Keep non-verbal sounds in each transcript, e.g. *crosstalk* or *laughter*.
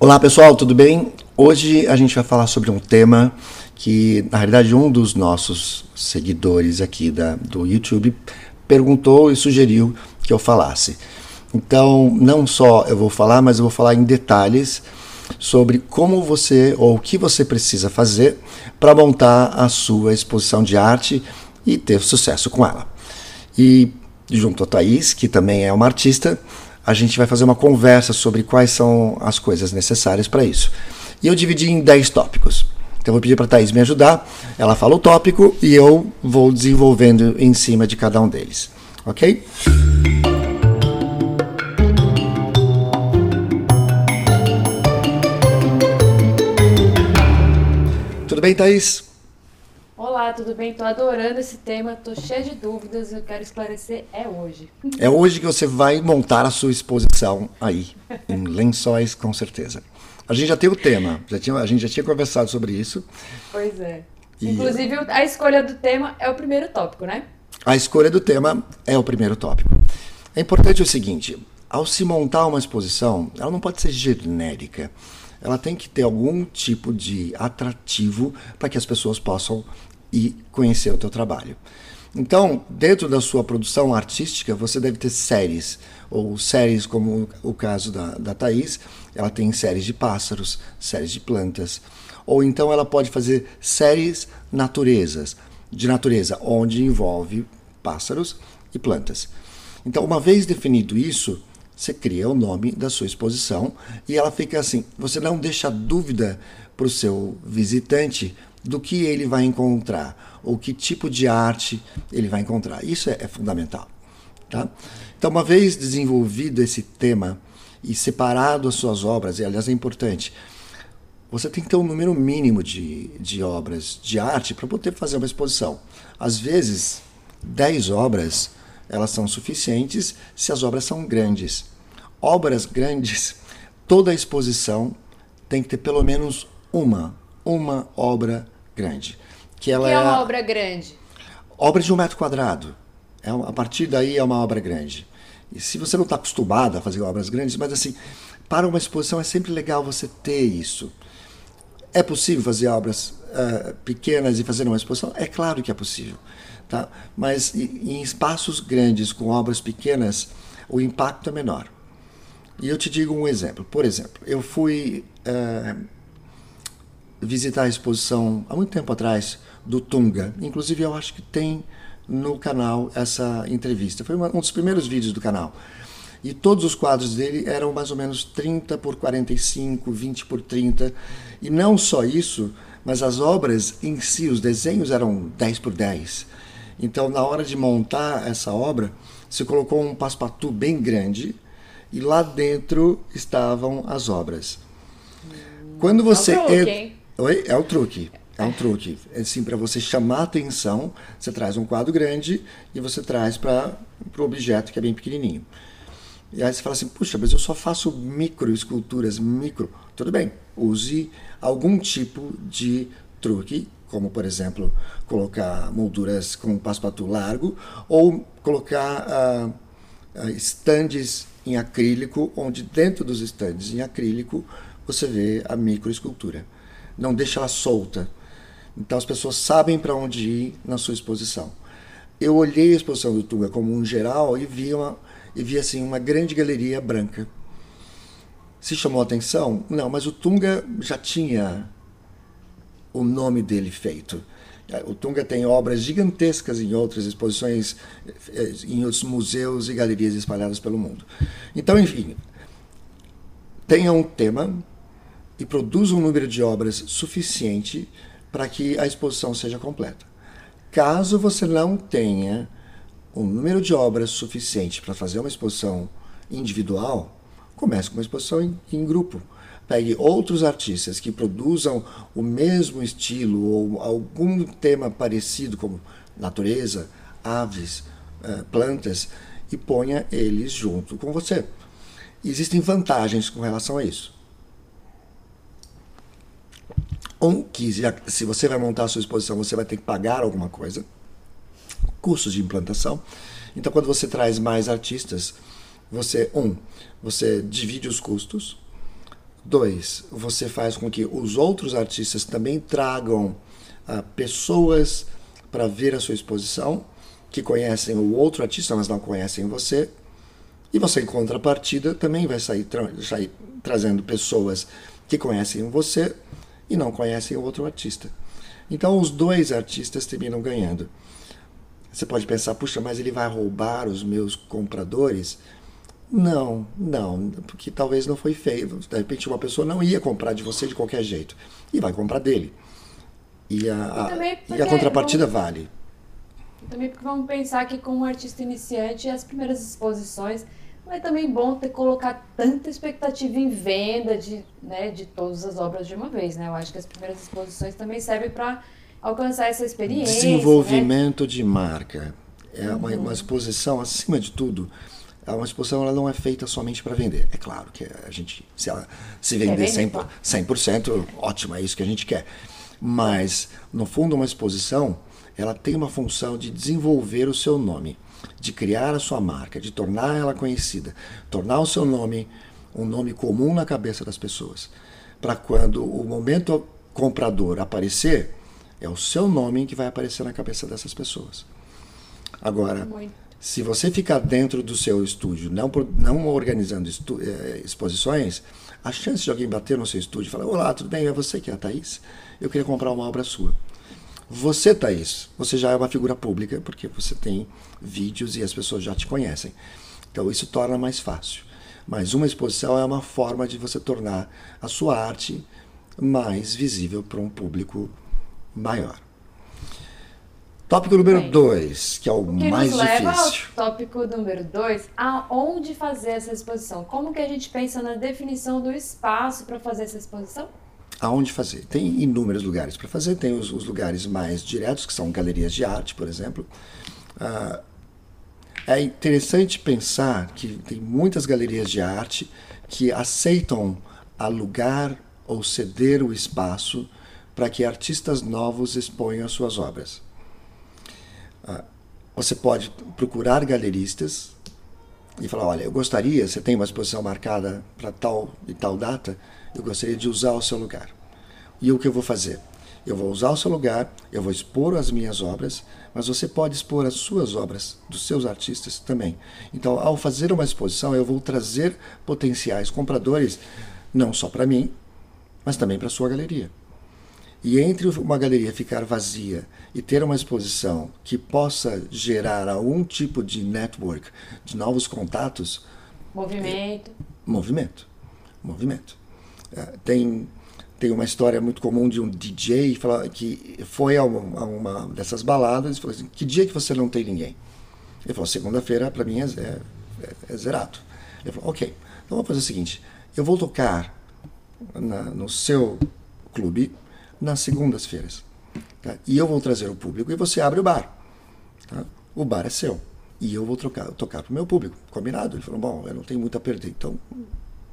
Olá pessoal, tudo bem? Hoje a gente vai falar sobre um tema que, na realidade, um dos nossos seguidores aqui da, do YouTube perguntou e sugeriu que eu falasse. Então, não só eu vou falar, mas eu vou falar em detalhes sobre como você ou o que você precisa fazer para montar a sua exposição de arte e ter sucesso com ela. E junto a Thaís, que também é uma artista, a gente vai fazer uma conversa sobre quais são as coisas necessárias para isso. E eu dividi em 10 tópicos. Então eu vou pedir para a Thaís me ajudar. Ela fala o tópico e eu vou desenvolvendo em cima de cada um deles. Ok? Tudo bem, Thaís? Olá, tudo bem? Tô adorando esse tema, tô cheia de dúvidas, eu quero esclarecer é hoje. É hoje que você vai montar a sua exposição aí, em *laughs* lençóis, com certeza. A gente já tem o tema, já tinha, a gente já tinha conversado sobre isso. Pois é. E... Inclusive, a escolha do tema é o primeiro tópico, né? A escolha do tema é o primeiro tópico. É importante o seguinte: ao se montar uma exposição, ela não pode ser genérica. Ela tem que ter algum tipo de atrativo para que as pessoas possam ir conhecer o teu trabalho. Então, dentro da sua produção artística, você deve ter séries, ou séries como o caso da, da Thaís, ela tem séries de pássaros, séries de plantas, ou então ela pode fazer séries naturezas, de natureza, onde envolve pássaros e plantas. Então, uma vez definido isso, você cria o nome da sua exposição e ela fica assim. Você não deixa dúvida para o seu visitante do que ele vai encontrar, ou que tipo de arte ele vai encontrar. Isso é, é fundamental. Tá? Então, uma vez desenvolvido esse tema e separado as suas obras, e aliás é importante, você tem que ter um número mínimo de, de obras de arte para poder fazer uma exposição. Às vezes, 10 obras elas são suficientes se as obras são grandes. Obras grandes, toda exposição tem que ter pelo menos uma, uma obra grande. Que ela que é, é uma obra grande? Obra de um metro quadrado. É, a partir daí é uma obra grande. E se você não está acostumado a fazer obras grandes, mas assim, para uma exposição é sempre legal você ter isso. É possível fazer obras uh, pequenas e fazer uma exposição? É claro que é possível. Tá? Mas em espaços grandes, com obras pequenas, o impacto é menor. E eu te digo um exemplo. Por exemplo, eu fui uh, visitar a exposição há muito tempo atrás do Tunga. Inclusive, eu acho que tem no canal essa entrevista. Foi uma, um dos primeiros vídeos do canal. E todos os quadros dele eram mais ou menos 30 por 45, 20 por 30. E não só isso, mas as obras em si, os desenhos eram 10 por 10. Então, na hora de montar essa obra, se colocou um paspatu bem grande e lá dentro estavam as obras. Quando você o truque, hein? Oi? É o truque. É um truque. É assim, para você chamar a atenção, você traz um quadro grande e você traz para o objeto que é bem pequenininho. E aí você fala assim, puxa, mas eu só faço micro esculturas, micro. Tudo bem, use algum tipo de truque, como por exemplo, colocar molduras com paspatu largo ou colocar uh, uh, estandes em acrílico, onde dentro dos estandes em acrílico você vê a microescultura. Não deixa ela solta. Então as pessoas sabem para onde ir na sua exposição. Eu olhei a exposição do Tunga como um geral e vi uma e vi assim uma grande galeria branca. Se chamou a atenção? Não, mas o Tunga já tinha o nome dele feito. O Tunga tem obras gigantescas em outras exposições, eh, em outros museus e galerias espalhadas pelo mundo. Então, enfim, tenha um tema e produza um número de obras suficiente para que a exposição seja completa. Caso você não tenha um número de obras suficiente para fazer uma exposição individual, comece com uma exposição em, em grupo pegue outros artistas que produzam o mesmo estilo ou algum tema parecido, como natureza, aves, eh, plantas, e ponha eles junto com você. Existem vantagens com relação a isso. Um, que se você vai montar a sua exposição, você vai ter que pagar alguma coisa, custos de implantação. Então, quando você traz mais artistas, você, um, você divide os custos, Dois, você faz com que os outros artistas também tragam ah, pessoas para ver a sua exposição, que conhecem o outro artista, mas não conhecem você. E você, em contrapartida, também vai sair, tra sair trazendo pessoas que conhecem você e não conhecem o outro artista. Então, os dois artistas terminam ganhando. Você pode pensar, puxa, mas ele vai roubar os meus compradores? Não, não, porque talvez não foi feito. De repente, uma pessoa não ia comprar de você de qualquer jeito e vai comprar dele. E a, a, e a contrapartida vamos, vale. Também porque vamos pensar que, como artista iniciante, as primeiras exposições não é também bom ter colocar tanta expectativa em venda de, né, de todas as obras de uma vez, né? Eu acho que as primeiras exposições também servem para alcançar essa experiência. Desenvolvimento né? de marca. É uhum. uma, uma, exposição, acima de tudo, é uma exposição ela não é feita somente para vender. É claro que a gente, se ela se vender 100%, 100%, ótimo, é isso que a gente quer. Mas, no fundo, uma exposição, ela tem uma função de desenvolver o seu nome de criar a sua marca, de tornar ela conhecida, tornar o seu nome um nome comum na cabeça das pessoas. Para quando o momento comprador aparecer, é o seu nome que vai aparecer na cabeça dessas pessoas. Agora, Muito. se você ficar dentro do seu estúdio, não, não organizando eh, exposições, a chance de alguém bater no seu estúdio e falar: Olá, tudo bem? É você que é a Thaís? Eu queria comprar uma obra sua. Você, Thaís, você já é uma figura pública, porque você tem vídeos e as pessoas já te conhecem. Então isso torna mais fácil. Mas uma exposição é uma forma de você tornar a sua arte mais visível para um público maior. Tópico número 2, que é o, o que mais nos leva difícil. Ao tópico número 2, aonde fazer essa exposição? Como que a gente pensa na definição do espaço para fazer essa exposição? Aonde fazer. Tem inúmeros lugares para fazer, tem os, os, lugares mais diretos, que são galerias de arte, por exemplo. Ah, é interessante pensar que tem muitas galerias de arte que aceitam alugar ou ceder o espaço para que artistas novos exponham as suas obras. Ah, você pode procurar galeristas e falar: olha, eu gostaria, você tem uma exposição marcada para tal e tal data, eu gostaria de usar o seu lugar. E o que eu vou fazer? Eu vou usar o seu lugar, eu vou expor as minhas obras, mas você pode expor as suas obras, dos seus artistas também. Então, ao fazer uma exposição, eu vou trazer potenciais compradores, não só para mim, mas também para a sua galeria. E entre uma galeria ficar vazia e ter uma exposição que possa gerar algum tipo de network, de novos contatos. Movimento. É, movimento. Movimento. Tem, tem uma história muito comum de um DJ que foi a uma dessas baladas e falou assim: Que dia que você não tem ninguém? Ele falou: Segunda-feira para mim é, é, é, zerado. Ele falou: Ok, então vamos fazer o seguinte: eu vou tocar na, no seu clube nas segundas-feiras. Tá? E eu vou trazer o público e você abre o bar. Tá? O bar é seu. E eu vou trocar, tocar para o meu público. Combinado? Ele falou: Bom, eu não tenho muito a perder, então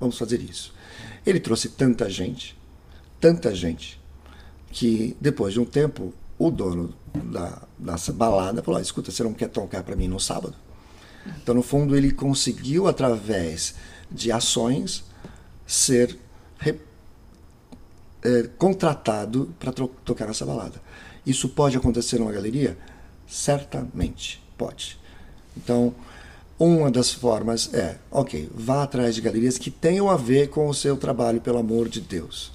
vamos fazer isso. Ele trouxe tanta gente, tanta gente, que depois de um tempo, o dono da, dessa balada falou: escuta, você não quer tocar para mim no sábado? Então, no fundo, ele conseguiu, através de ações, ser re, é, contratado para tocar nessa balada. Isso pode acontecer numa galeria? Certamente pode. Então, uma das formas é, ok, vá atrás de galerias que tenham a ver com o seu trabalho, pelo amor de Deus.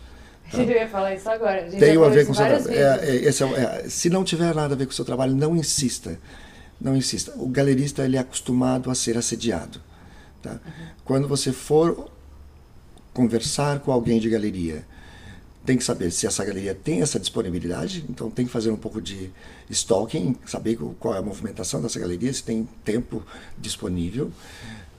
Tá? *laughs* Eu ia falar isso agora. Tem a ver com o seu trabalho. É, é, é, se não tiver nada a ver com o seu trabalho, não insista. Não insista. O galerista ele é acostumado a ser assediado. Tá? Uhum. Quando você for conversar com alguém de galeria tem que saber se essa galeria tem essa disponibilidade, então tem que fazer um pouco de stalking, saber qual é a movimentação dessa galeria, se tem tempo disponível.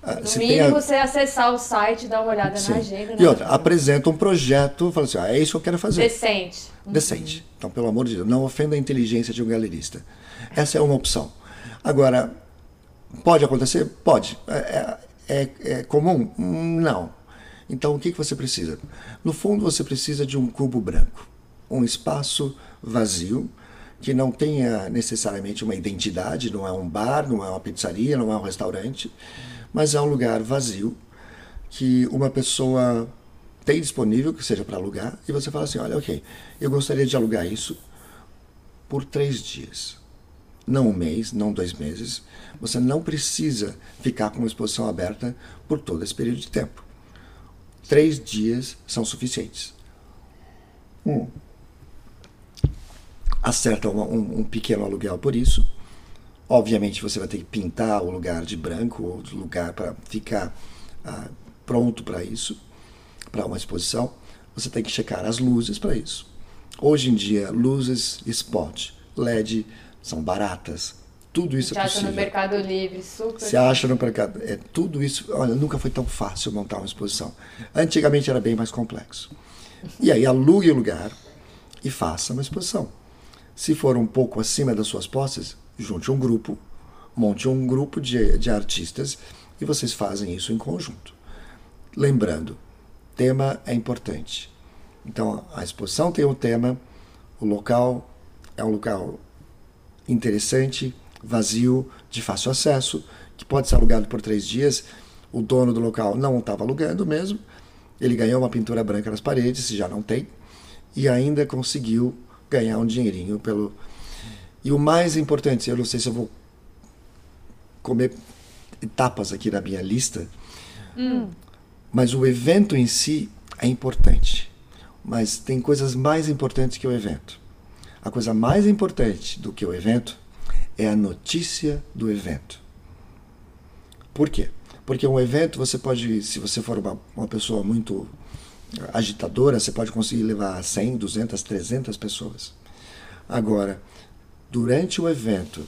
Ah, no se mínimo, a... você acessar o site, dar uma olhada Sim. na agenda. E outra, apresenta um projeto, fala assim, ah, é isso que eu quero fazer. Decente. Uhum. Decente. Então, pelo amor de Deus, não ofenda a inteligência de um galerista. Essa é uma opção. Agora, pode acontecer? Pode. É, é, é comum? Não. Então, o que, que você precisa? No fundo, você precisa de um cubo branco, um espaço vazio que não tenha necessariamente uma identidade, não é um bar, não é uma pizzaria, não é um restaurante, mas é um lugar vazio que uma pessoa tem disponível, que seja para alugar, e você fala assim: olha, ok, eu gostaria de alugar isso por três dias. Não um mês, não dois meses. Você não precisa ficar com uma exposição aberta por todo esse período de tempo. Três dias são suficientes. Um, acerta um, um pequeno aluguel por isso. Obviamente você vai ter que pintar o lugar de branco ou de lugar para ficar ah, pronto para isso, para uma exposição. Você tem que checar as luzes para isso. Hoje em dia, luzes spot, LED são baratas. Tudo isso Você é acha possível. no Mercado Livre, super. Você acha no mercado. É, tudo isso. Olha, nunca foi tão fácil montar uma exposição. Antigamente era bem mais complexo. E aí alugue o lugar e faça uma exposição. Se for um pouco acima das suas posses, junte um grupo, monte um grupo de, de artistas e vocês fazem isso em conjunto. Lembrando, tema é importante. Então a exposição tem um tema, o local é um local interessante, vazio, de fácil acesso, que pode ser alugado por três dias. O dono do local não estava alugando mesmo. Ele ganhou uma pintura branca nas paredes, se já não tem, e ainda conseguiu ganhar um dinheirinho pelo. E o mais importante, eu não sei se eu vou comer etapas aqui na minha lista, mas o evento em si é importante. Mas tem coisas mais importantes que o evento. A coisa mais importante do que o evento é a notícia do evento. Por quê? Porque um evento você pode, se você for uma, uma pessoa muito agitadora, você pode conseguir levar 100, 200, 300 pessoas. Agora, durante o evento,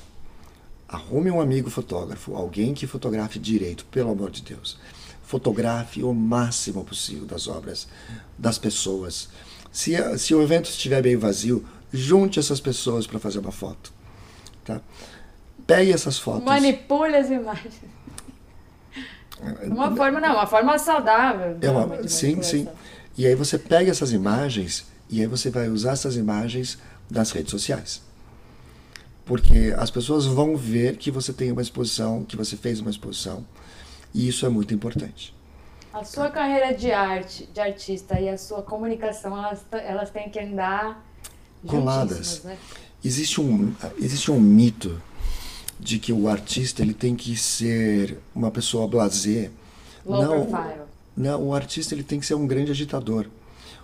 arrume um amigo fotógrafo, alguém que fotografe direito, pelo amor de Deus. Fotografe o máximo possível das obras, das pessoas. Se, se o evento estiver bem vazio, junte essas pessoas para fazer uma foto. Tá? Pegue essas fotos. Manipule as imagens. Uma forma, não, uma forma saudável. É uma- de sim, sim. E aí você pega essas imagens e aí você vai usar essas imagens nas redes sociais. Porque as pessoas vão ver que você tem uma exposição, que você fez uma exposição, e isso é muito importante. A sua carreira de arte, de artista e a sua comunicação, elas, elas têm que andar Coladas. né? Existe um, existe um mito de que o artista ele tem que ser uma pessoa blasé. Low Não, profile. não, o artista ele tem que ser um grande agitador.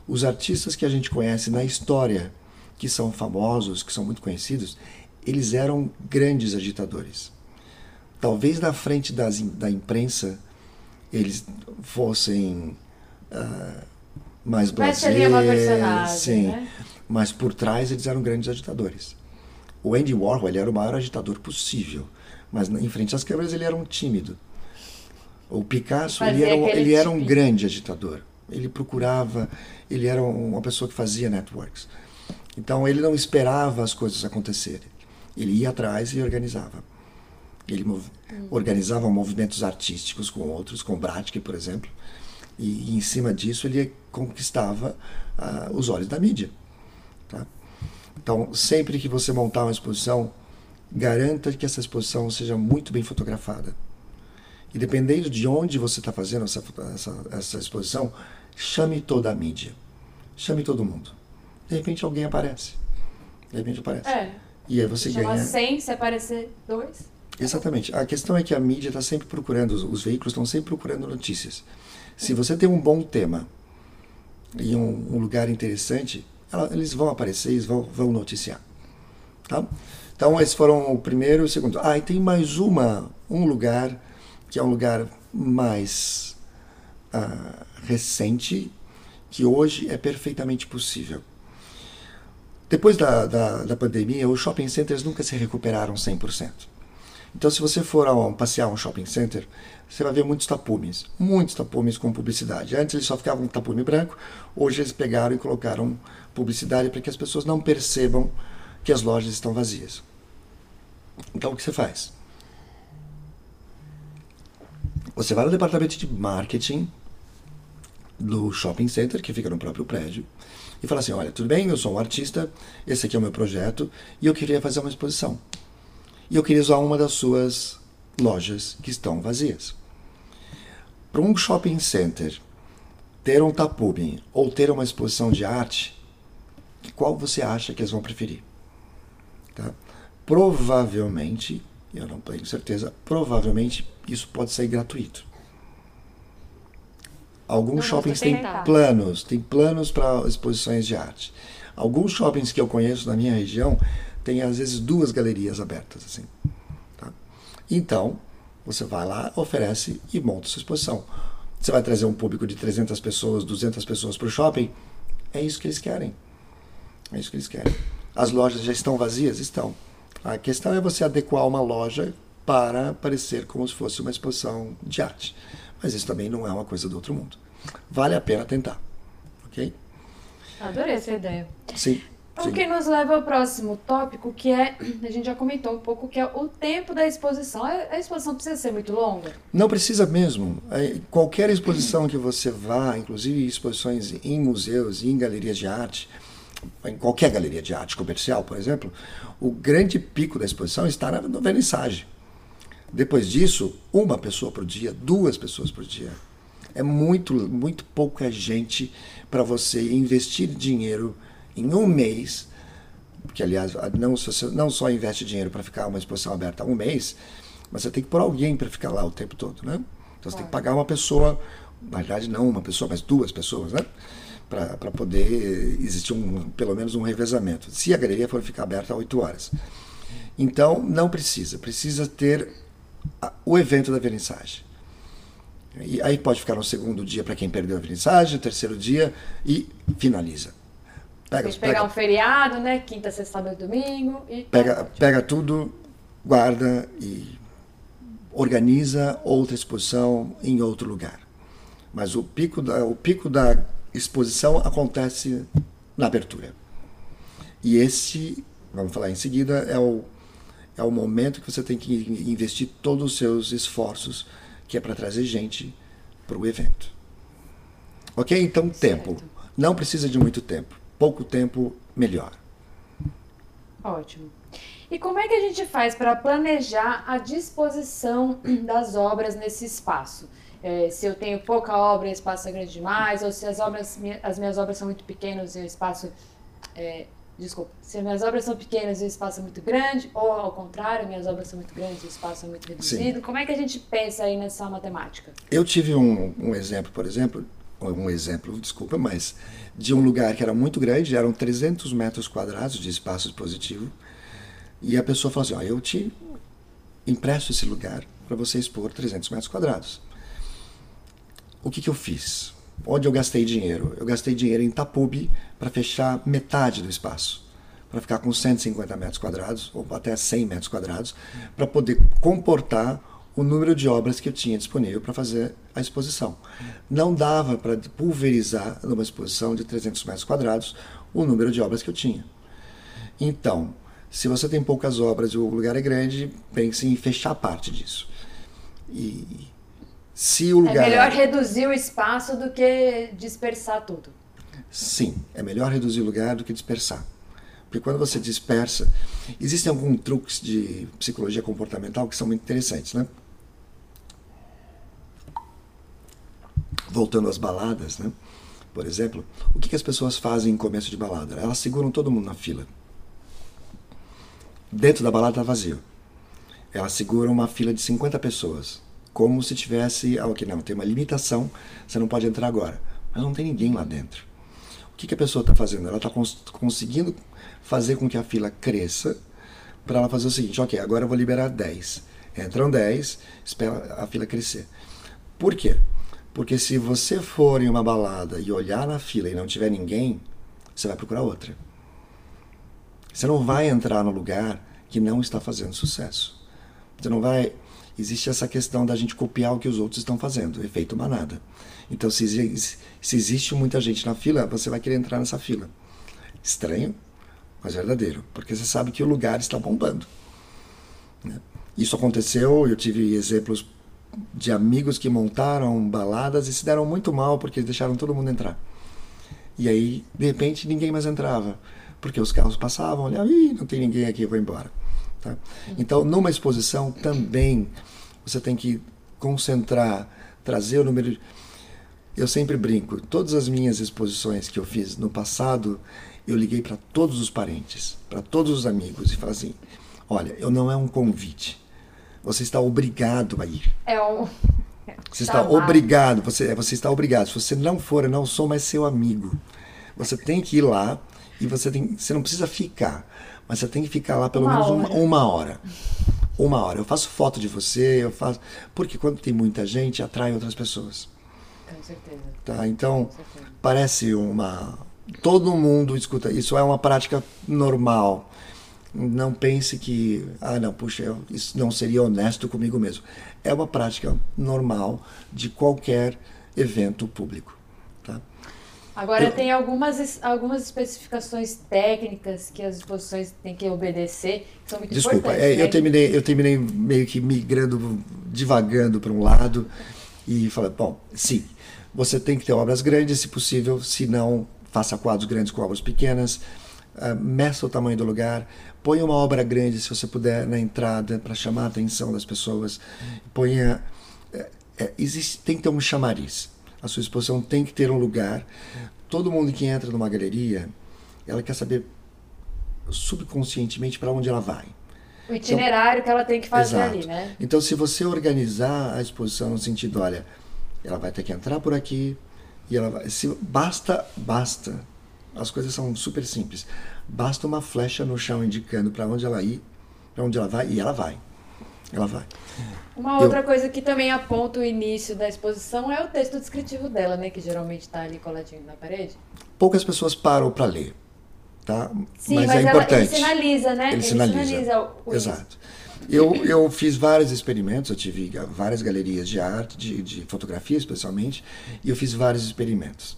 Os artistas que a gente conhece na história, que são famosos, que são muito conhecidos, eles eram grandes agitadores. Talvez na frente das, da imprensa eles fossem ah, mais Mas seria uma blasé, personagem, sim, né? Mas por trás eles eram grandes agitadores. O Andy Warhol ele era o maior agitador possível, mas em frente às câmeras ele era um tímido. O Picasso ele era, um- ele era um tipinho. grande agitador. Ele procurava, ele era um- uma pessoa que fazia networks. Então ele não esperava as coisas acontecerem. Ele ia atrás e organizava. Ele mov- organizava movimentos artísticos com outros, com Bratsky, por exemplo, e, e em cima disso ele conquistava ah, os olhos da mídia. Tá? Então, sempre que você montar uma exposição, garanta que essa exposição seja muito bem fotografada. E dependendo de onde você está fazendo essa, essa, essa exposição, chame toda a mídia. Chame todo mundo. De repente alguém aparece. De repente aparece. É. E aí você Chama ganha. 100, se aparecer dois. Exatamente. A questão é que a mídia está sempre procurando, os, os veículos estão sempre procurando notícias. Se você tem um bom tema e um, um lugar interessante, eles vão aparecer, eles vão, vão noticiar. Tá? Então, esses foram o primeiro e o segundo. Ah, e tem mais uma, um lugar que é um lugar mais ah, recente, que hoje é perfeitamente possível. Depois da, da, da pandemia, os shopping centers nunca se recuperaram 100%. Então, se você for a um, passear um shopping center, você vai ver muitos tapumes, muitos tapumes com publicidade. Antes eles só ficavam um tapume branco, hoje eles pegaram e colocaram publicidade para que as pessoas não percebam que as lojas estão vazias. Então, o que você faz? Você vai no departamento de marketing do shopping center, que fica no próprio prédio, e fala assim: Olha, tudo bem, eu sou um artista, esse aqui é o meu projeto, e eu queria fazer uma exposição. E eu queria usar uma das suas lojas que estão vazias. Para um shopping center, ter um tapume ou ter uma exposição de arte, qual você acha que eles vão preferir? Tá? Provavelmente, eu não tenho certeza, provavelmente isso pode ser gratuito. Alguns não, shoppings têm planos, têm planos para exposições de arte. Alguns shoppings que eu conheço na minha região têm às vezes duas galerias abertas assim. Tá? Então, você vai lá, oferece e monta sua exposição. Você vai trazer um público de 300 pessoas, 200 pessoas para o shopping? É isso que eles querem. É isso que eles querem. As lojas já estão vazias? Estão. A questão é você adequar uma loja para parecer como se fosse uma exposição de arte. Mas isso também não é uma coisa do outro mundo. Vale a pena tentar. Ok? Adorei essa ideia. Sim. O que nos leva ao próximo tópico, que é, a gente já comentou um pouco, que é o tempo da exposição. A exposição precisa ser muito longa? Não precisa mesmo. É, qualquer exposição que você vá, inclusive exposições em museus e em galerias de arte, em qualquer galeria de arte comercial, por exemplo, o grande pico da exposição está na, vernissage. Depois disso, uma pessoa por dia, duas pessoas por dia. É muito, muito pouca gente para você investir dinheiro em um mês, porque aliás, não, você não só investe dinheiro para ficar uma exposição aberta um mês, mas você tem que pôr alguém para ficar lá o tempo todo, né? Então você tem que pagar uma pessoa, na verdade não uma pessoa, mas duas pessoas, né? para poder existir um, pelo menos um revezamento, se a galeria for ficar aberta a 8 horas. Então, não precisa, precisa ter a, o evento da vernissagem. E aí pode ficar no segundo dia para quem perdeu a vernissagem, terceiro dia e finaliza. Pega, pegar pega, um feriado, né? Quinta, sexta, sábado, domingo. E pega, pega tudo, guarda e organiza outra exposição em outro lugar. Mas o pico da, o pico da exposição acontece na abertura. E esse, vamos falar em seguida, é o, é o momento que você tem que investir todos os seus esforços, que é para trazer gente para o evento. Ok? Então, tempo. Certo. Não precisa de muito tempo. Pouco tempo, melhor. Ótimo. E como é que a gente faz para planejar a disposição *clears throat* das obras nesse espaço? é, se eu tenho pouca obra e o espaço é grande demais, ou se as obras, as minhas obras são muito pequenas e o espaço. É, desculpa, se as minhas obras são pequenas e o espaço é muito grande, ou ao contrário, minhas obras são muito grandes e o espaço é muito reduzido. Sim. Como é que a gente pensa aí nessa matemática? Eu tive um, um exemplo, por exemplo, um exemplo, desculpa, mas de um lugar que era muito grande, eram 300 metros quadrados de espaço expositivo, e a pessoa falou assim: eu te empresto esse lugar para você expor 300 metros quadrados o que, que eu fiz? Onde eu gastei dinheiro? Eu gastei dinheiro em Tapubi para fechar metade do espaço, para ficar com 150 metros quadrados, ou até 100 metros quadrados, para poder comportar o número de obras que eu tinha disponível para fazer a exposição. Não dava para pulverizar numa exposição de 300 metros quadrados o número de obras que eu tinha. Então, se você tem poucas obras e o lugar é grande, pense em fechar parte disso. E se o é lugar... É melhor reduzir o espaço do que dispersar tudo. Sim, é melhor reduzir o lugar do que dispersar. Porque quando você dispersa, existem alguns truques de psicologia comportamental que são muito interessantes, né? Voltando às baladas, né? Por exemplo, o que, que as pessoas fazem em começo de balada? Elas seguram todo mundo na fila. Dentro da balada está vazio. Elas seguram uma fila de 50 pessoas como se tivesse, ah, ok, não, tem uma limitação, você não pode entrar agora. Mas não tem ninguém lá dentro. O que, que a pessoa está fazendo? Ela está cons conseguindo fazer com que a fila cresça para ela fazer o seguinte, ok, agora eu vou liberar 10. Entram 10, espera a fila crescer. Por quê? Porque se você for em uma balada e olhar na fila e não tiver ninguém, você vai procurar outra. Você não vai entrar no lugar que não está fazendo sucesso. Você não vai existe essa questão da gente copiar o que os outros estão fazendo, efeito manada. Então, se, se existe muita gente na fila, você vai querer entrar nessa fila. Estranho, mas verdadeiro, porque você sabe que o lugar está bombando. Né? Isso aconteceu, eu tive exemplos de amigos que montaram baladas e se deram muito mal porque deixaram todo mundo entrar. E aí, de repente, ninguém mais entrava, porque os carros passavam, olhavam, ih, não tem ninguém aqui, eu vou embora. Tá? Então, numa exposição também você tem que concentrar, trazer o número. De... Eu sempre brinco. Todas as minhas exposições que eu fiz no passado, eu liguei para todos os parentes, para todos os amigos e falei assim: olha, eu não é um convite. Você está obrigado a ir. É um. Você está obrigado, você, você está obrigado. Se você não for, eu não sou mais seu amigo. Você tem que ir lá e você, tem, você não precisa ficar, mas você tem que ficar lá pelo Uma menos hora. uma, uma hora. Uma hora. Eu faço foto de você, eu faço. Porque quando tem muita gente, atrai outras pessoas. Com certeza. Tá? Então, certeza. parece uma. Todo mundo escuta. Isso é uma prática normal. Não pense que, ah, não, puxa, eu- isso não seria honesto comigo mesmo. É uma prática normal de qualquer evento público. Tá? Agora Eu- tem algumas, algumas especificações técnicas que as exposições têm que obedecer, que são muito Desculpa, importantes. é, né? eu, terminei, eu terminei meio que migrando, divagando para um lado e falei, bom, sim, você tem que ter obras grandes, se possível, se não, faça quadros grandes com obras pequenas, ah, meça o tamanho do lugar, ponha uma obra grande, se você puder, na entrada, para chamar a atenção das pessoas, ponha... é, é, existe, tem que ter um chamariz. A sua exposição tem que ter um lugar. Todo mundo que entra numa galeria, ela quer saber subconscientemente para onde ela vai. O itinerário que ela tem que fazer Exato. ali, né? Então, se você organizar a exposição no sentido, olha, ela vai ter que entrar por aqui e ela vai. Se, basta, basta. As coisas são super simples. Basta uma flecha no chão indicando para onde ela ir, para onde ela vai e ela vai. Ela vai. Uma Eu- outra coisa que também aponta o início da exposição é o texto descritivo dela, né? Que geralmente está ali coladinho na parede. Poucas pessoas param para ler, tá? Sim, mas, mas, é ela, importante. ele sinaliza, né? Ele sinaliza. o, o. Exato. Eu, eu fiz vários experimentos, eu tive várias galerias de arte, de, de fotografia especialmente, e eu fiz vários experimentos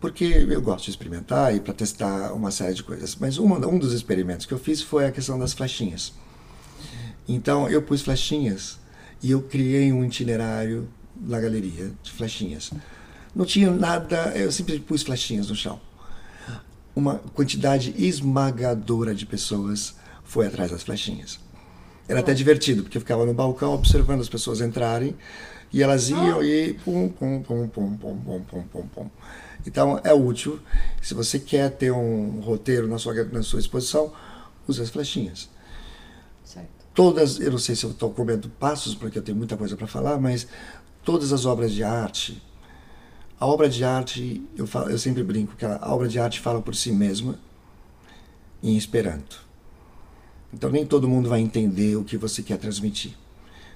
porque eu gosto de experimentar e para testar uma série de coisas. Mas uma, um dos experimentos que eu fiz foi a questão das flechinhas. Então eu pus flechinhas e eu criei um itinerário na galeria de flechinhas. Não tinha nada, eu simplesmente pus flechinhas no chão. Uma quantidade esmagadora de pessoas foi atrás das flechinhas. Era até divertido, porque eu ficava no balcão observando as pessoas entrarem e elas iam ah. e pum, pum, pum, pum, pum, pum, pum, pum. pum. Então é útil. Se você quer ter um roteiro na sua, na sua exposição, use as flechinhas Certo. todas, eu não sei se eu estou comendo passos, porque eu tenho muita coisa para falar, mas todas as obras de arte, a obra de arte, eu, falo, eu sempre brinco que a obra de arte fala por si mesma em Esperanto. Então nem todo mundo vai entender o que você quer transmitir.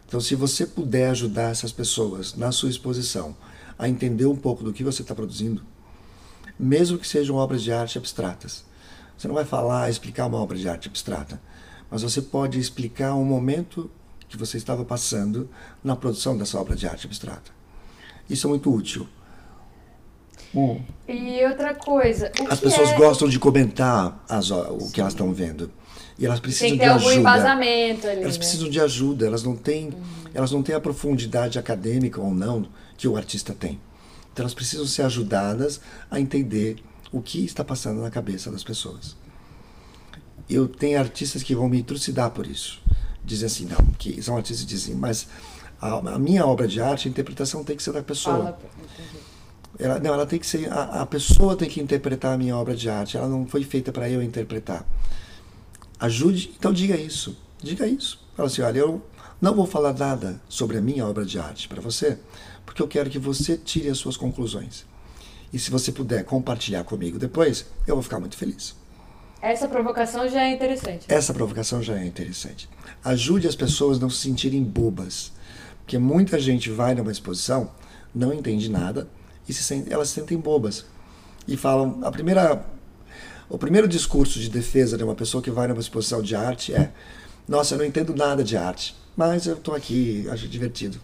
Então se você puder ajudar essas pessoas na sua exposição a entender um pouco do que você está produzindo, mesmo que sejam obras de arte abstratas. Você não vai falar, explicar uma obra de arte abstrata, mas você pode explicar um momento que você estava passando na produção dessa obra de arte abstrata. Isso é muito útil. E outra coisa, As pessoas é... gostam de comentar as o- o que elas estão vendo. E elas precisam Tem que de ter algum ajuda. embasamento ali, Elas né? precisam de ajuda, elas não têm, elas não têm a profundidade acadêmica ou não que o artista tem. Então elas precisam ser ajudadas a entender o que está passando na cabeça das pessoas. Eu tenho artistas que vão me trucidar por isso. Dizem assim, não, que são artistas que dizem, mas a, a minha obra de arte, a interpretação tem que ser da pessoa. Ela, não, ela tem que ser. A, a pessoa tem que interpretar a minha obra de arte. Ela não foi feita para eu interpretar. Ajude, então diga isso. Diga isso. Fala assim: olha, eu não vou falar nada sobre a minha obra de arte para você, porque eu quero que você tire as suas conclusões. E se você puder compartilhar comigo depois, eu vou ficar muito feliz. Essa provocação já é interessante. Essa provocação já é interessante. Ajude as pessoas a não se sentirem bobas. Porque muita gente vai numa exposição, não entende nada, e se sente, elas se sentem bobas. E falam. A primeira, o primeiro discurso de defesa de uma pessoa que vai numa exposição de arte é: Nossa, eu não entendo nada de arte, mas eu estou aqui, acho divertido.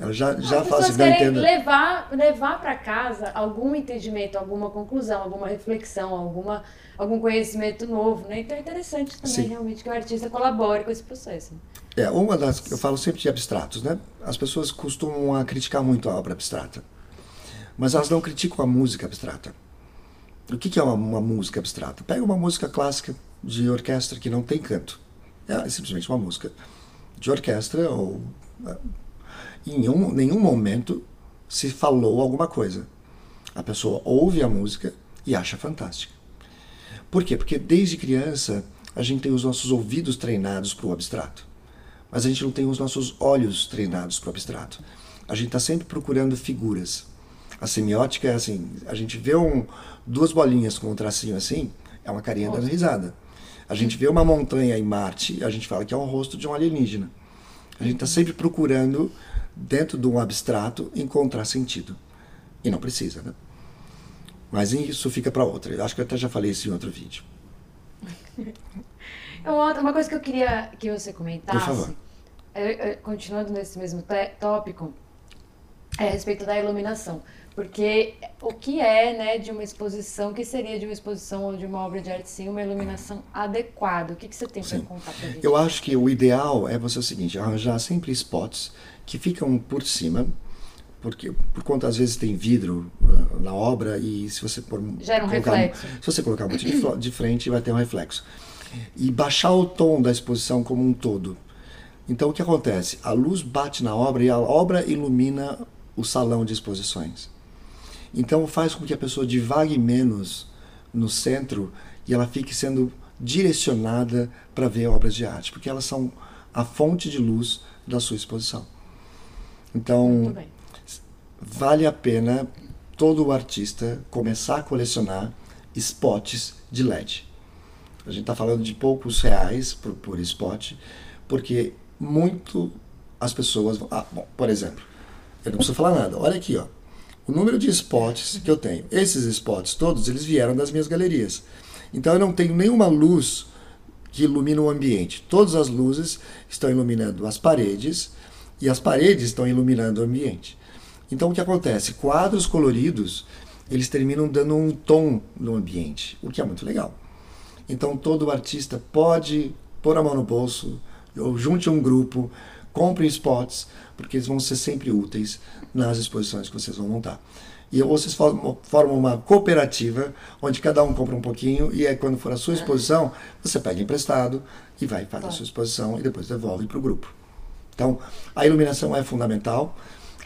Ela já, já As fala pessoas assim: querem levar, levar para casa algum entendimento, alguma conclusão, alguma reflexão, alguma, algum conhecimento novo, né? Então é interessante também Sim. realmente que o artista colabore com esse processo. É, uma das. Eu falo sempre de abstratos, né? As pessoas costumam a criticar muito a obra abstrata. Mas elas não criticam a música abstrata. O que que é uma, uma música abstrata? Pega uma música clássica de orquestra que não tem canto. É simplesmente uma música de orquestra ou. Em um, nenhum momento se falou alguma coisa. A pessoa ouve a música e acha fantástica. Por quê? Porque desde criança a gente tem os nossos ouvidos treinados para o abstrato, mas a gente não tem os nossos olhos treinados para o abstrato. A gente está sempre procurando figuras. A semiótica é assim: a gente vê um, duas bolinhas com um tracinho assim, é uma carinha dando risada. A gente vê uma montanha em Marte, a gente fala que é um rosto de um alienígena. A gente está sempre procurando, dentro de um abstrato, encontrar sentido. E não precisa, né? Mas isso fica para outra. Eu acho que eu até já falei isso em outro vídeo. *laughs* Uma coisa que eu queria que você comentasse, Por favor. É, é, continuando nesse mesmo tópico, é a respeito da iluminação. Porque o que é né, de uma exposição, o que seria de uma exposição ou de uma obra de arte sem uma iluminação adequada? O que, que você tem para contar para gente? Eu acho que o ideal é você o seguinte, arranjar sempre spots que ficam por cima, porque por conta às vezes tem vidro uh, na obra e se você pôr gera um colocar, reflexo. Se você colocar muito de, de frente vai ter um reflexo. E baixar o tom da exposição como um todo. Então o que acontece? A luz bate na obra e a obra ilumina o salão de exposições. Então faz com que a pessoa divague menos no centro e ela fique sendo direcionada para ver obras de arte, porque elas são a fonte de luz da sua exposição. Então, vale a pena todo artista começar a colecionar spots de LED. A gente está falando de poucos reais por, por spot, porque muito as pessoas. Ah, bom, por exemplo, eu não preciso falar nada. Olha aqui, ó o número de spots que eu tenho. Esses spots todos, eles vieram das minhas galerias. Então eu não tenho nenhuma luz que ilumina o ambiente. Todas as luzes estão iluminando as paredes e as paredes estão iluminando o ambiente. Então o que acontece? Quadros coloridos, eles terminam dando um tom no ambiente, o que é muito legal. Então todo artista pode pôr a mão no bolso, ou junte um grupo, compre spots, porque eles vão ser sempre úteis nas exposições que vocês vão montar. E ou vocês formam uma cooperativa, onde cada um compra um pouquinho, e aí quando for a sua exposição, você pega emprestado e vai fazer a sua exposição e depois devolve para o grupo. Então, a iluminação é fundamental.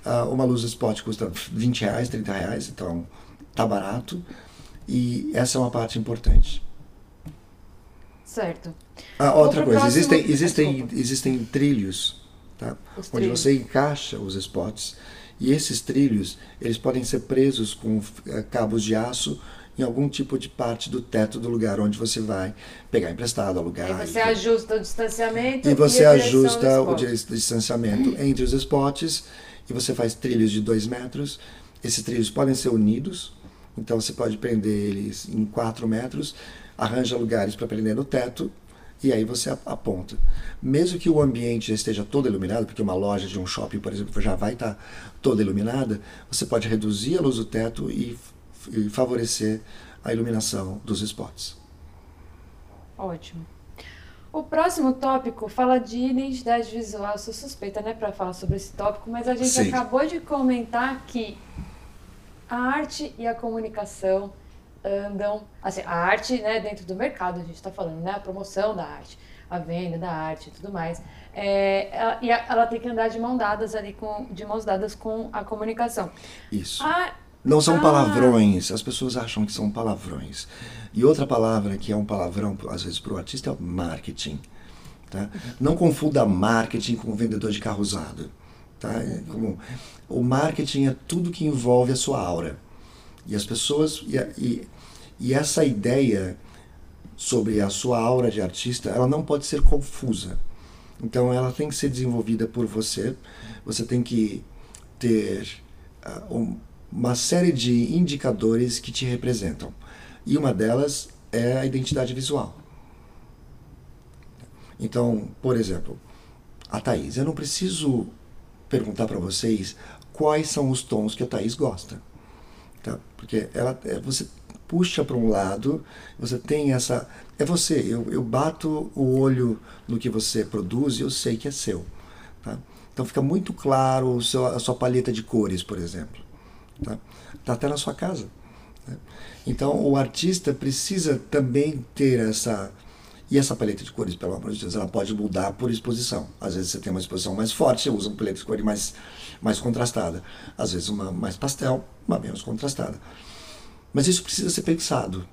Uh, uma luz spot custa 20 reais, 30 reais, então tá barato. E essa é uma parte importante. Certo. Ah, outra coisa, próximo... existem, existem, existem trilhos tá? onde você encaixa os spots. E esses trilhos, eles podem ser presos com eh, cabos de aço em algum tipo de parte do teto do lugar onde você vai pegar emprestado, alugar. E você e, ajusta o distanciamento. E você e ajusta o distanciamento *clears throat* entre os spots e você faz trilhos de dois metros. Esses trilhos podem ser unidos, então você pode prender eles em quatro metros, arranja lugares para prender no teto e aí você aponta. Mesmo que o ambiente já esteja todo iluminado, porque uma loja de um shopping, por exemplo, já vai estar toda iluminada, você pode reduzir a luz do teto e, e favorecer a iluminação dos spots. Ótimo. O próximo tópico fala de identidade visual. Eu sou suspeita, né, para falar sobre esse tópico, mas a gente Sim. acabou de comentar que a arte e a comunicação andam, assim, a arte, né, dentro do mercado, a gente está falando, né, a promoção da arte, a venda da arte e tudo mais, é, ela, e ela tem que andar de mão dadas ali, com, de mãos dadas com a comunicação. Isso. A, não são a... palavrões, as pessoas acham que são palavrões. E outra palavra que é um palavrão, às vezes, para o artista é o marketing. Tá? Não confunda marketing com vendedor de carro usado. Tá? É como, o marketing é tudo que envolve a sua aura. E as pessoas. E, e, e essa ideia sobre a sua aura de artista, ela não pode ser confusa. Então ela tem que ser desenvolvida por você. Você tem que ter uh, um, uma série de indicadores que te representam. E uma delas é a identidade visual. Então, por exemplo, a Thaís, eu não preciso perguntar para vocês quais são os tons que a Thaís gosta. Tá? Porque ela, é, você puxa para um lado, você tem essa. É você, eu, eu bato o olho no que você produz e eu sei que é seu. Tá? Então fica muito claro o seu, a sua paleta de cores, por exemplo. Está tá até na sua casa. Né? Então o artista precisa também ter essa E essa paleta de cores, pelo amor de Deus, ela pode mudar por exposição. Às vezes você tem uma exposição mais forte, você usa uma paleta de cores mais, mais contrastada. Às vezes uma mais pastel, uma menos contrastada. Mas isso precisa ser pensado.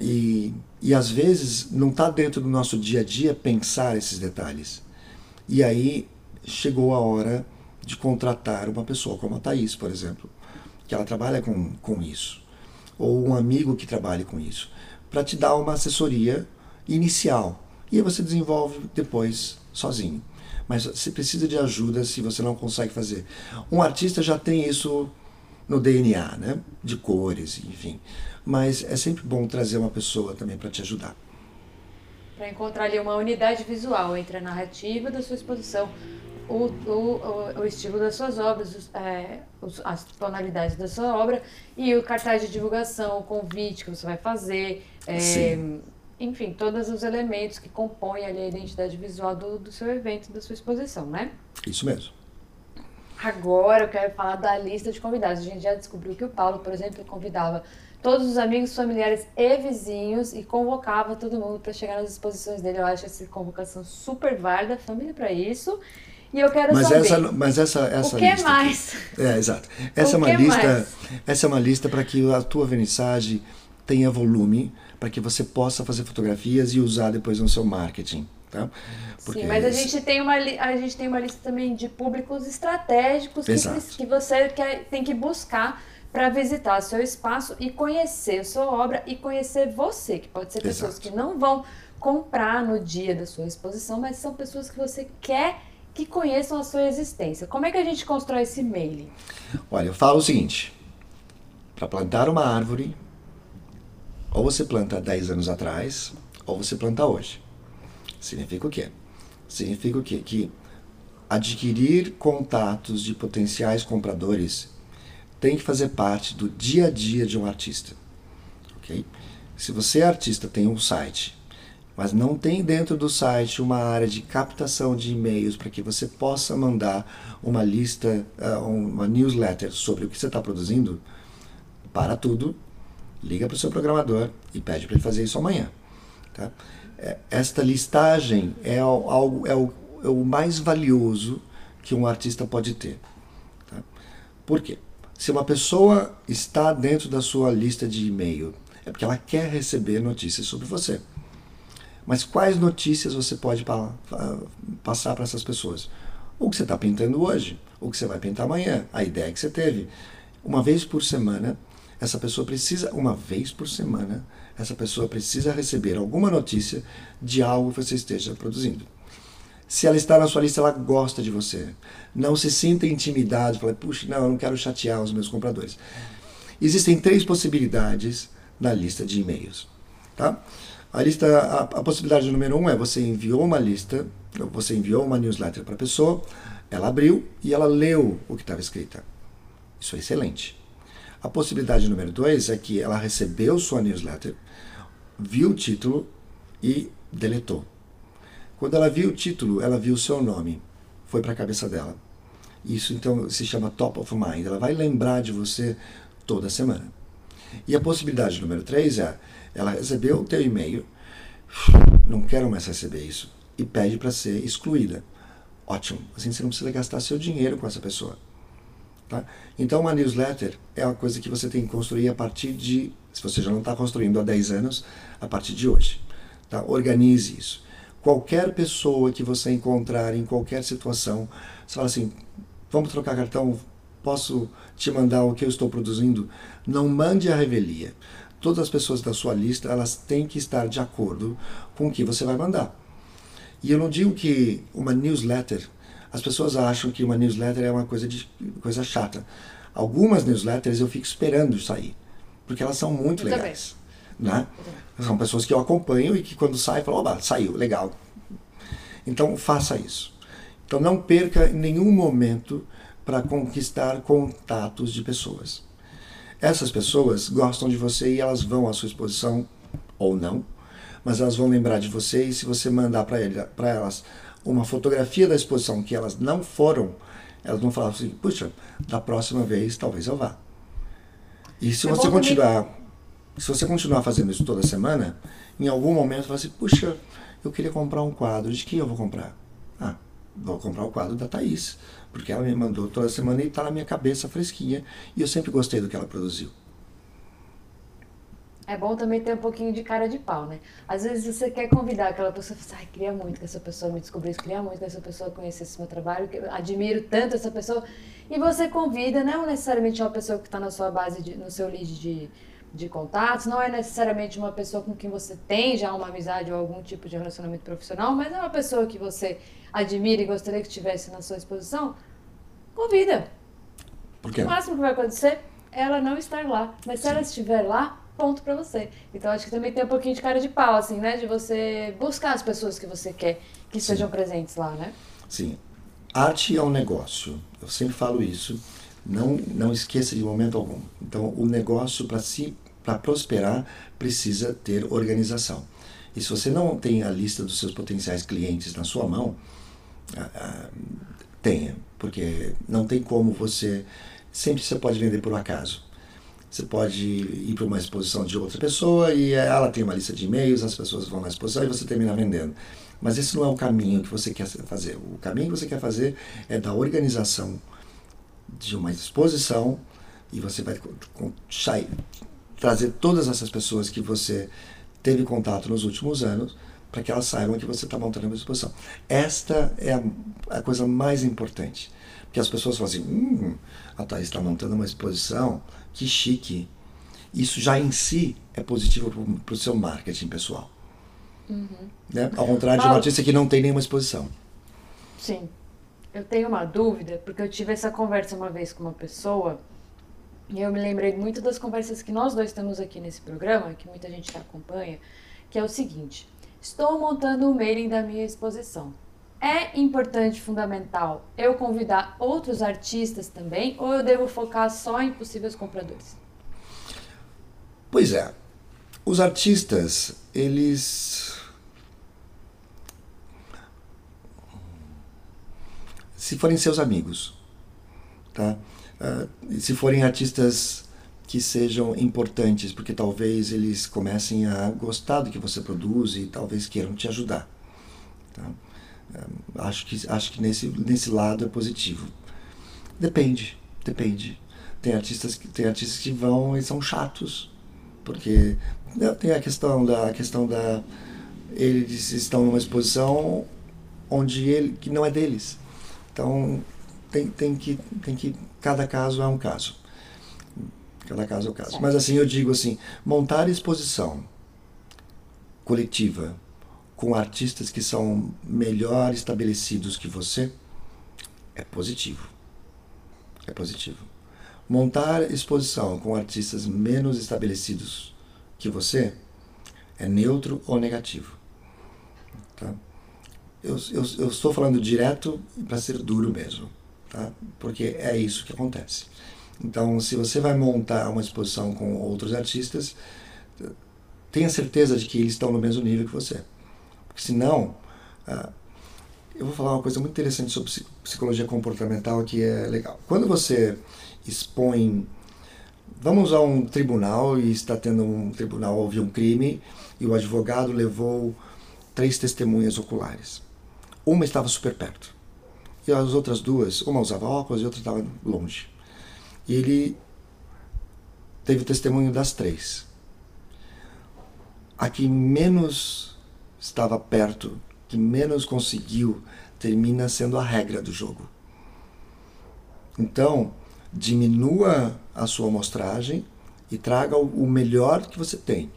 E, e às vezes não está dentro do nosso dia a dia pensar esses detalhes. E aí chegou a hora de contratar uma pessoa como a Thaís, por exemplo, que ela trabalha com, com isso, ou um amigo que trabalhe com isso, para te dar uma assessoria inicial. E aí você desenvolve depois sozinho. Mas você precisa de ajuda se você não consegue fazer. Um artista já tem isso no DNA, né? De cores, enfim. Mas é sempre bom trazer uma pessoa também para te ajudar. Para encontrar ali uma unidade visual entre a narrativa da sua exposição, o, o, o estilo das suas obras, os, é, os, as tonalidades da sua obra e o cartaz de divulgação, o convite que você vai fazer, é, enfim, todos os elementos que compõem ali a identidade visual do, do seu evento, da sua exposição, né? Isso mesmo. Agora eu quero falar da lista de convidados. A gente já descobriu que o Paulo, por exemplo, convidava todos os amigos, familiares e vizinhos e convocava todo mundo para chegar nas exposições dele. Eu acho essa convocação super válida, família para isso. E eu quero mas saber. Essa, mas essa, essa o que lista. mais? Aqui, é, exato. *laughs* Essa é uma lista. Mais? Essa é uma lista para que a tua vernissage tenha volume, para que você possa fazer fotografias e usar depois no seu marketing. Tá? Porque Sim, mas a gente, tem uma, a gente tem uma lista também de públicos estratégicos que, que você quer, tem que buscar para visitar seu espaço e conhecer a sua obra e conhecer você, que pode ser pessoas Exato. que não vão comprar no dia da sua exposição, mas são pessoas que você quer que conheçam a sua existência. Como é que a gente constrói esse mailing? Olha, eu falo o seguinte: para plantar uma árvore, ou você planta 10 anos atrás, ou você planta hoje. Significa o quê? Significa o quê? Que adquirir contatos de potenciais compradores tem que fazer parte do dia a dia de um artista. ok? Se você é artista, tem um site, mas não tem dentro do site uma área de captação de e-mails para que você possa mandar uma lista, uh, uma newsletter sobre o que você está produzindo, para tudo, liga para o seu programador e pede para ele fazer isso amanhã. Tá? É, esta listagem é algo é o, é o mais valioso que um artista pode ter. Tá? Por quê? Se uma pessoa está dentro da sua lista de e-mail, é porque ela quer receber notícias sobre você. Mas quais notícias você pode pa passar para essas pessoas? O que você está pintando hoje, o que você vai pintar amanhã, a ideia que você teve. Uma vez por semana, essa pessoa precisa, uma vez por semana, essa pessoa precisa receber alguma notícia de algo que você esteja produzindo. Se ela está na sua lista, ela gosta de você. Não se sinta intimidado, fala, puxa, não, eu não quero chatear os meus compradores. Existem três possibilidades na lista de e-mails. Tá? A lista, a, a, possibilidade número um é você enviou uma lista, você enviou uma newsletter para a pessoa, ela abriu e ela leu o que estava escrito. Isso é excelente. A possibilidade número dois é que ela recebeu sua newsletter, viu o título e deletou. Quando ela viu o título, ela viu o seu nome, foi para a cabeça dela. Isso então se chama top of mind. Ela vai lembrar de você toda semana. E a possibilidade número 3 é: ela recebeu o teu e-mail, não quero mais receber isso, e pede para ser excluída. Ótimo, assim você não precisa gastar seu dinheiro com essa pessoa. Tá? Então, uma newsletter é uma coisa que você tem que construir a partir de, se você já não está construindo há 10 anos, a partir de hoje. Tá? Organize isso qualquer pessoa que você encontrar em qualquer situação, você fala assim: vamos trocar cartão, posso te mandar o que eu estou produzindo? Não mande a revelia. Todas as pessoas da sua lista elas têm que estar de acordo com o que você vai mandar. E eu não digo que uma newsletter, as pessoas acham que uma newsletter é uma coisa, de, coisa chata. Algumas newsletters eu fico esperando sair, porque elas são muito eu legais. Né? São pessoas que eu acompanho e que quando sai, falam, oba, saiu, legal. Então faça isso. Então não perca nenhum momento para conquistar contatos de pessoas. Essas pessoas gostam de você e elas vão à sua exposição ou não, mas elas vão lembrar de você e se você mandar para elas uma fotografia da exposição que elas não foram, elas vão falar assim: puxa, da próxima vez talvez eu vá. E se é você continuar Se você continuar fazendo isso toda semana, em algum momento você fala assim, puxa, eu queria comprar um quadro, de quem eu vou comprar? Ah, vou comprar o quadro da Thaís, porque ela me mandou toda semana e está na minha cabeça fresquinha, e eu sempre gostei do que ela produziu. É bom também ter um pouquinho de cara de pau, né? Às vezes você quer convidar aquela pessoa, você fala, ai, queria muito que essa pessoa me descobrisse, queria muito que essa pessoa conhecesse meu trabalho, que admiro tanto essa pessoa. E você convida, não necessariamente uma pessoa que está na sua base, de, no seu lead de, de contatos, não é necessariamente uma pessoa com quem você tem já uma amizade ou algum tipo de relacionamento profissional, mas é uma pessoa que você admira e gostaria que estivesse na sua exposição, convida. Por quê? O máximo que vai acontecer é ela não estar lá. Mas se ela estiver lá, ponto para você. Então acho que também tem um pouquinho de cara de pau, assim, né? De você buscar as pessoas que você quer que Sim. estejam presentes lá, né? Sim. Arte é um negócio. Eu sempre falo isso. Não, não esqueça de momento algum. Então, o negócio, para si, para prosperar, precisa ter organização. E se você não tem a lista dos seus potenciais clientes na sua mão, ah, ah, tenha, porque não tem como você. Sempre você pode vender por um acaso. Você pode ir para uma exposição de outra pessoa e ela tem uma lista de e-mails, as pessoas vão na exposição e você termina vendendo. Mas esse não é o caminho que você quer fazer. O caminho que você quer fazer é da organização de uma exposição e você vai trazer todas essas pessoas que você teve contato nos últimos anos para que elas saibam que você está montando uma exposição. Esta é a, a, coisa mais importante. Porque as pessoas falam assim, hum, a Thaís está montando uma exposição, que chique. Isso já em si é positivo para o seu marketing pessoal. Uhum. Né? Ao contrário de uma artista que não tem nenhuma exposição. Sim. Eu tenho uma dúvida, porque eu tive essa conversa uma vez com uma pessoa e eu me lembrei muito das conversas que nós dois temos aqui nesse programa, que muita gente acompanha, que é o seguinte: estou montando o mailing da minha exposição. É importante, fundamental, eu convidar outros artistas também, ou eu devo focar só em possíveis compradores? Pois é. Os artistas, eles. Se forem seus amigos, tá? Uh, se forem artistas que sejam importantes, porque talvez eles comecem a gostar do que você produz e talvez queiram te ajudar. Tá? Acho que, acho que nesse, nesse lado é positivo. Depende, depende. Tem artistas, tem artistas que vão e são chatos, porque né, tem a questão da a questão da eles estão numa exposição onde ele que não é deles. Então tem, tem que tem que cada caso é um caso. Cada caso é um caso. Mas assim eu digo assim, montar exposição coletiva com artistas que são melhor estabelecidos que você é positivo. É positivo. Montar exposição com artistas menos estabelecidos que você é neutro ou negativo. Tá? Eu, eu, eu estou falando direto para ser duro mesmo, tá? porque é isso que acontece. Então, se você vai montar uma exposição com outros artistas, tenha certeza de que eles estão no mesmo nível que você. Porque senão, ah, eu vou falar uma coisa muito interessante sobre psicologia comportamental que é legal. Quando você expõe Vamos a um tribunal e está tendo um tribunal houve um crime e o advogado levou três testemunhas oculares. Uma estava super perto e as outras duas, uma usava óculos e outra estava longe. E ele teve testemunho das três. A que menos estava perto, que menos conseguiu, termina sendo a regra do jogo. Então, diminua a sua amostragem e traga o melhor que você tem.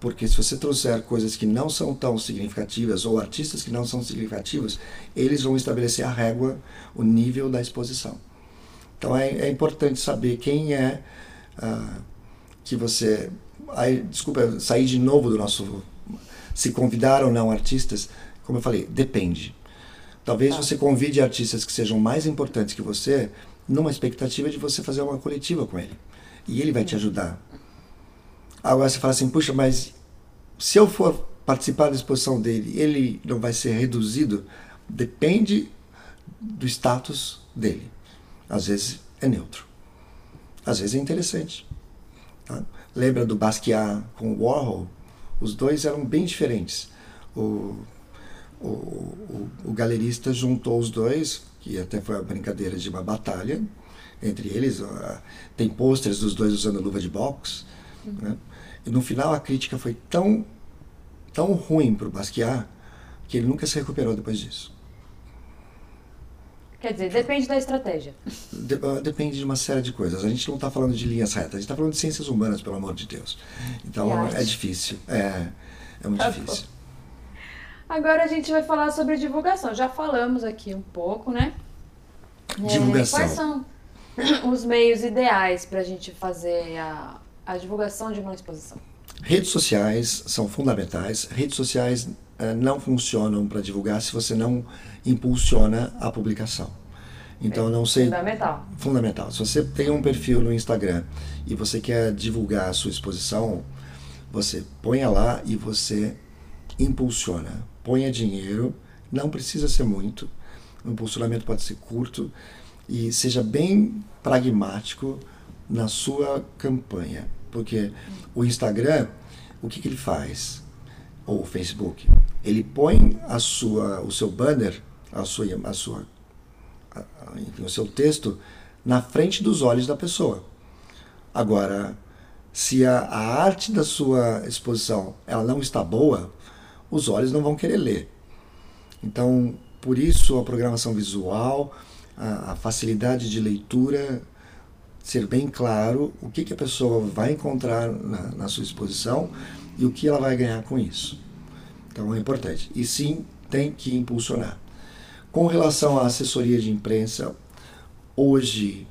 Porque se você trouxer coisas que não são tão significativas ou artistas que não são significativos, eles vão estabelecer a régua, o nível da exposição. Então é, é importante saber quem é uh, que você. Aí, desculpa, sair de novo do nosso. Se convidar ou não artistas, como eu falei, depende. Talvez ah. você convide artistas que sejam mais importantes que você, numa expectativa de você fazer uma coletiva com ele. E ele vai te ajudar. Agora você fala assim, puxa, mas se eu for participar da exposição dele, ele não vai ser reduzido? Depende do status dele. Às vezes é neutro. Às vezes é interessante. Tá? Lembra do Basquiat com Warhol? Os dois eram bem diferentes. O, o, o, o galerista juntou os dois, que até foi a brincadeira de uma batalha entre eles. Tem pôsteres dos dois usando luva de boxe. Uhum. Né? E no final a crítica foi tão, tão ruim para o Basquiat que ele nunca se recuperou depois disso. Quer dizer, depende da estratégia. Ah, depende de uma série de coisas. A gente não está falando de linhas retas, a gente está falando de ciências humanas, pelo amor de Deus. Então é difícil. É, é muito tá difícil. Agora a gente vai falar sobre divulgação. Já falamos aqui um pouco, né? É, divulgação. É, quais são os meios ideais para a gente fazer a, a divulgação de uma exposição? Redes sociais são fundamentais. Redes sociais não funcionam para divulgar se você não impulsiona a publicação. Então, é não sei. Fundamental. Fundamental. Se você tem um perfil no Instagram e você quer divulgar a sua exposição, você ponha lá e você impulsiona. Ponha dinheiro, não precisa ser muito. O impulsionamento pode ser curto e seja bem pragmático na sua campanha. Porque o Instagram, o que, que ele faz? Ou o Facebook? Ele põe a sua, o seu banner a sua, a sua, a, enfim, o seu texto na frente dos olhos da pessoa. Agora, se a, a, arte da sua exposição ela não está boa, os olhos não vão querer ler. Então, por isso a programação visual, a, a facilidade de leitura, ser bem claro o que, que a pessoa vai encontrar na, na sua exposição e o que ela vai ganhar com isso. Então é importante. E sim, tem que impulsionar. Com relação à assessoria de imprensa, hoje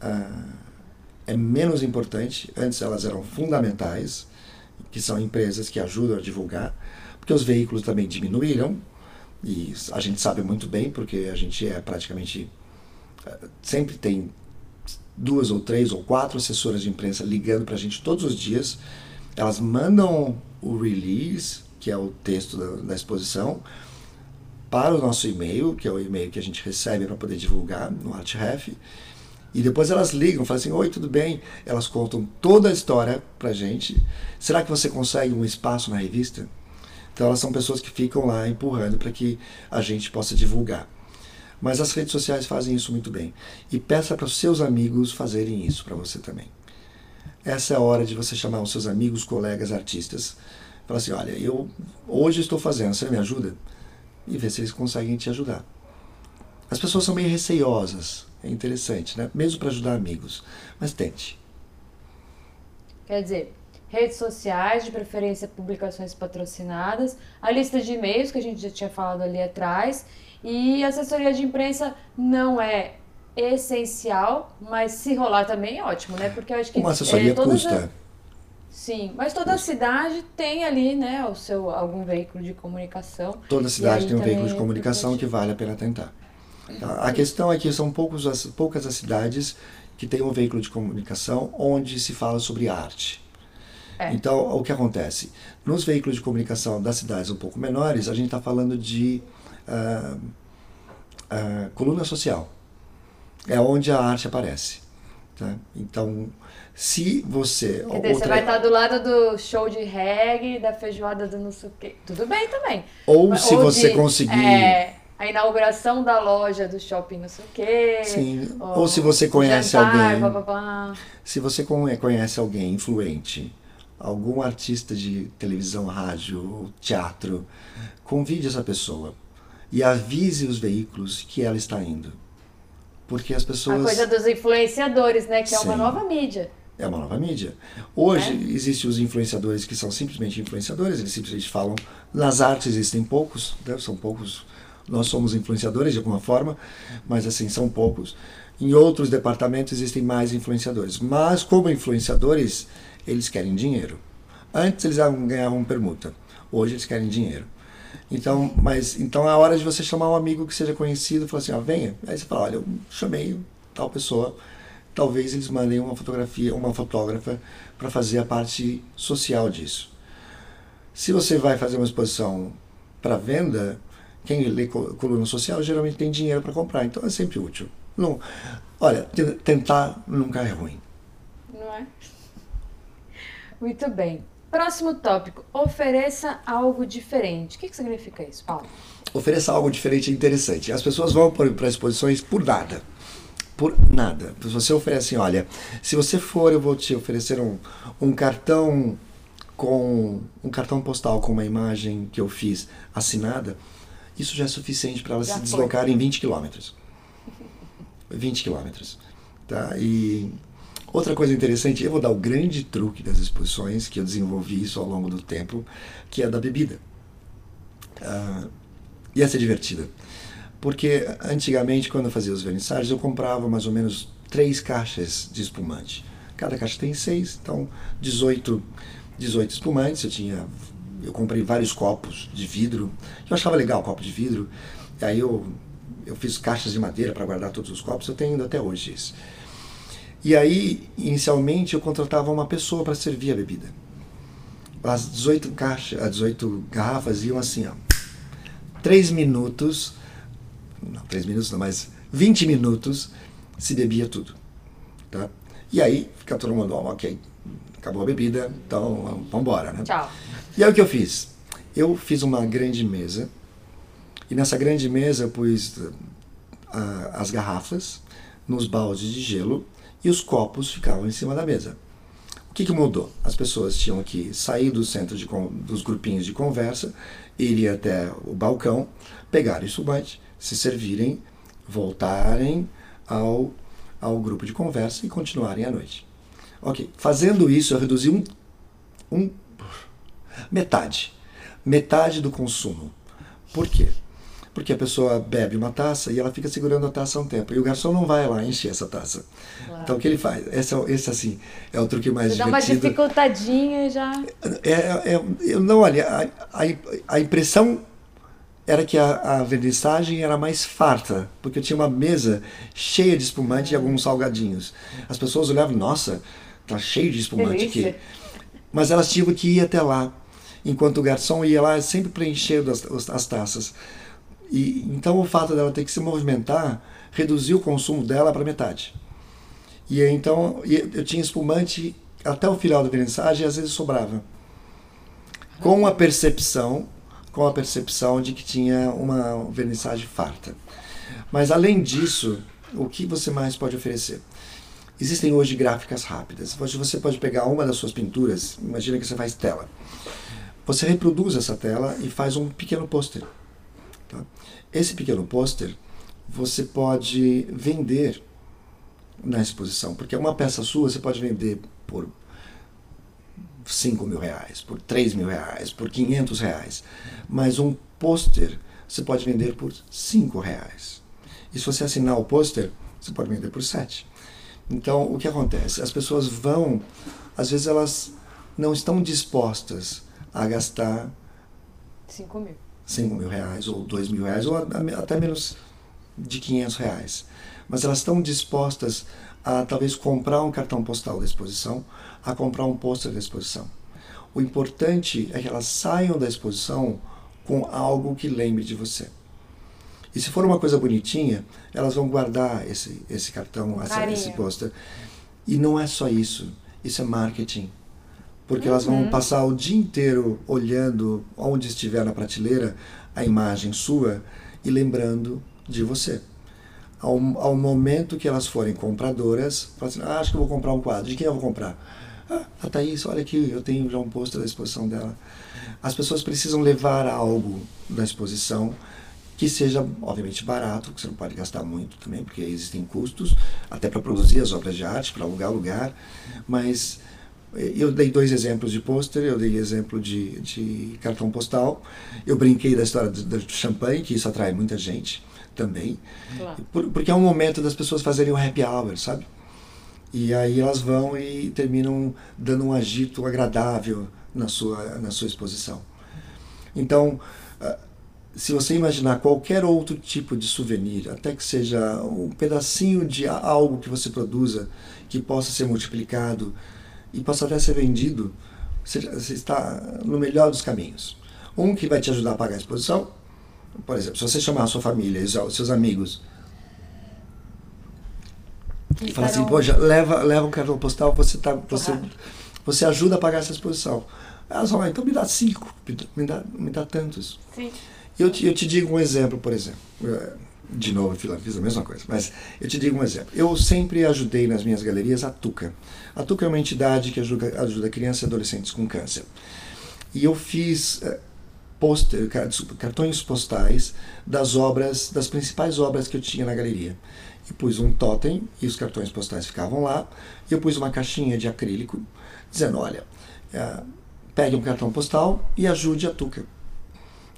ah, é menos importante, antes elas eram fundamentais, que são empresas que ajudam a divulgar, porque os veículos também diminuíram, e a gente sabe muito bem, porque a gente é praticamente. Ah, sempre tem duas ou três ou quatro assessoras de imprensa ligando para a gente todos os dias. Elas mandam o release, que é o texto da, da exposição, para o nosso e-mail, que é o e-mail que a gente recebe para poder divulgar no ArtRef. E depois elas ligam, falam assim: Oi, tudo bem? Elas contam toda a história para gente. Será que você consegue um espaço na revista? Então elas são pessoas que ficam lá empurrando para que a gente possa divulgar. Mas as redes sociais fazem isso muito bem. E peça para os seus amigos fazerem isso para você também. Essa é a hora de você chamar os seus amigos, colegas, artistas. Falar assim: olha, eu hoje estou fazendo, você me ajuda? e ver se eles conseguem te ajudar. As pessoas são meio receiosas, é interessante, né? Mesmo para ajudar amigos, mas tente. Quer dizer, redes sociais, de preferência publicações patrocinadas, a lista de e-mails que a gente já tinha falado ali atrás, e assessoria de imprensa não é essencial, mas se rolar também é ótimo, né? Porque eu acho que uma assessoria é, custa. Sim, mas toda cidade tem ali, né, o seu algum veículo de comunicação. Toda cidade tem um veículo de comunicação que vale a pena tentar. Tá? A questão é que são poucos as, poucas as cidades que têm um veículo de comunicação onde se fala sobre arte. É. Então, o que acontece? Nos veículos de comunicação das cidades um pouco menores, a gente está falando de uh, uh, coluna social. É onde a arte aparece. Tá? Então, se você. Quer dizer, outra... você vai estar do lado do show de reggae, da feijoada do não sei o quê. Tudo bem também. Ou se ou você de, conseguir. É, a inauguração da loja do shopping não sei o quê. Sim. Ou, ou se você conhece jantar, alguém. Blá, blá, blá. Se você conhece alguém influente, algum artista de televisão, rádio, teatro, convide essa pessoa e avise os veículos que ela está indo. Porque as pessoas. A coisa dos influenciadores, né? Que é Sim. uma nova mídia. É uma nova mídia. Hoje é? existem os influenciadores que são simplesmente influenciadores, eles simplesmente falam. Nas artes existem poucos, né? são poucos. Nós somos influenciadores de alguma forma, mas assim, são poucos. Em outros departamentos existem mais influenciadores. Mas como influenciadores, eles querem dinheiro. Antes eles ganhavam permuta, hoje eles querem dinheiro. Então, mas então é a hora de você chamar um amigo que seja conhecido, falar assim, ó, venha. Aí você fala, olha, eu chamei tal pessoa talvez eles mandem uma fotografia, uma fotógrafa para fazer a parte social disso. Se você vai fazer uma exposição para venda, quem lê coluna social geralmente tem dinheiro para comprar, então é sempre útil. Não, olha, tentar nunca é ruim. Não é? Muito bem. Próximo tópico: ofereça algo diferente. O que, que significa isso, Paulo? Ofereça algo diferente é interessante. As pessoas vão para exposições por nada. Por nada. Se você oferece assim, olha, se você for, eu vou te oferecer um, um cartão com um cartão postal com uma imagem que eu fiz assinada, isso já é suficiente para ela já se deslocar em 20 quilômetros. 20 quilômetros. Tá? E outra coisa interessante, eu vou dar o grande truque das exposições, que eu desenvolvi isso ao longo do tempo, que é da bebida. Uh, e essa é divertida. Porque antigamente, quando eu fazia os vernissagens, eu comprava mais ou menos três caixas de espumante. Cada caixa tem seis, então 18 18 espumantes, eu tinha eu comprei vários copos de vidro. Eu achava legal o copo de vidro. E aí eu eu fiz caixas de madeira para guardar todos os copos, eu tenho ainda até hoje isso. E aí, inicialmente, eu contratava uma pessoa para servir a bebida. As 18 caixas, as 18 garrafas iam assim, ó. 3 minutos, não, 3 minutos não, mas 20 minutos se bebia tudo. Tá? E aí fica todo mundo, ó, ok, acabou a bebida, então vamos embora, né? Tchau. E aí o que eu fiz? Eu fiz uma grande mesa, e nessa grande mesa eu pus uh, as garrafas nos baldes de gelo e os copos ficavam em cima da mesa. O que, que mudou? As pessoas tinham que sair do centro de, dos grupinhos de conversa, ir até o balcão, pegar o espumante, se servirem, voltarem ao, ao grupo de conversa e continuarem a noite. Ok, fazendo isso, eu reduzi um, um metade, metade do consumo. Por quê? Porque a pessoa bebe uma taça e ela fica segurando a taça um tempo. E o garçom não vai lá encher essa taça. Claro. Então o que ele faz? Esse, é, esse assim, é o truque mais Você divertido. Dá uma dificultadinha já. É, é, é, eu não, olha, a, a, a impressão era que a, a vernissagem era mais farta, porque eu tinha uma mesa cheia de espumante e alguns salgadinhos. As pessoas olhavam, nossa, tá cheio de espumante aqui. Mas elas tinham que ir até lá, enquanto o garçom ia lá sempre preenchendo as, as taças. E então o fato dela ter que se movimentar reduziu o consumo dela para metade. E então eu tinha espumante até o final da vernissagem e às vezes sobrava. Com a percepção, com a percepção de que tinha uma vernissagem farta. Mas além disso, o que você mais pode oferecer? Existem hoje gráficas rápidas. Hoje você pode pegar uma das suas pinturas, imagina que você faz tela. Você reproduz essa tela e faz um pequeno pôster. Tá? Esse pequeno pôster você pode vender na exposição, porque uma peça sua você pode vender por 5 mil reais, por 3 mil reais, por 500 reais. Mas um pôster você pode vender por 5 reais. E se você assinar o pôster, você pode vender por 7. Então, o que acontece? As pessoas vão, às vezes elas não estão dispostas a gastar 5 mil. 5 mil reais, ou 2 mil reais, ou até menos de 500 reais. Mas elas estão dispostas a talvez comprar um cartão postal da exposição, a comprar um pôster da exposição. O importante é que elas saiam da exposição com algo que lembre de você. E se for uma coisa bonitinha, elas vão guardar esse, esse cartão, essa, esse pôster. E não é só isso. Isso é marketing. Porque uhum. elas vão uhum. passar o dia inteiro olhando onde estiver na prateleira a imagem sua e lembrando de você. Ao, ao momento que elas forem compradoras, falam assim, ah, acho que vou comprar um quadro. De quem eu vou comprar? Ah, a Thaís, olha aqui, eu tenho já um pôster da exposição dela. As pessoas precisam levar algo da exposição que seja, obviamente, barato, que você não pode gastar muito também, porque existem custos, até para produzir as obras de arte, para alugar lugar, mas eh, eu dei dois exemplos de pôster, eu dei exemplo de, de cartão postal, eu brinquei da história do, do champanhe, que isso atrai muita gente também, claro. Por, porque é um momento das pessoas fazerem um happy hour, sabe? E aí elas vão e terminam dando um agito agradável na sua, na sua exposição. Então, se você imaginar qualquer outro tipo de souvenir, até que seja um pedacinho de algo que você produza, que possa ser multiplicado e possa até ser vendido, você, você está no melhor dos caminhos. Um que vai te ajudar a pagar a exposição, por exemplo, se você chamar a sua família, os seus amigos, e falar assim, poxa, leva, leva um cartão postal, você, tá, você, Você ajuda a pagar essa exposição. Elas falam, ah, então me dá cinco, me dá, me dá tantos. Sim. Eu te, eu te digo um exemplo, por exemplo. De novo, fiz a mesma coisa, mas eu te digo um exemplo. Eu sempre ajudei nas minhas galerias a Tuca. A Tuca é uma entidade que ajuda, ajuda crianças e adolescentes com câncer. E eu fiz poster, cartões postais das obras, das principais obras que eu tinha na galeria. E pus um totem e os cartões postais ficavam lá. E eu pus uma caixinha de acrílico dizendo: olha, é, pegue um cartão postal e ajude a Tuca.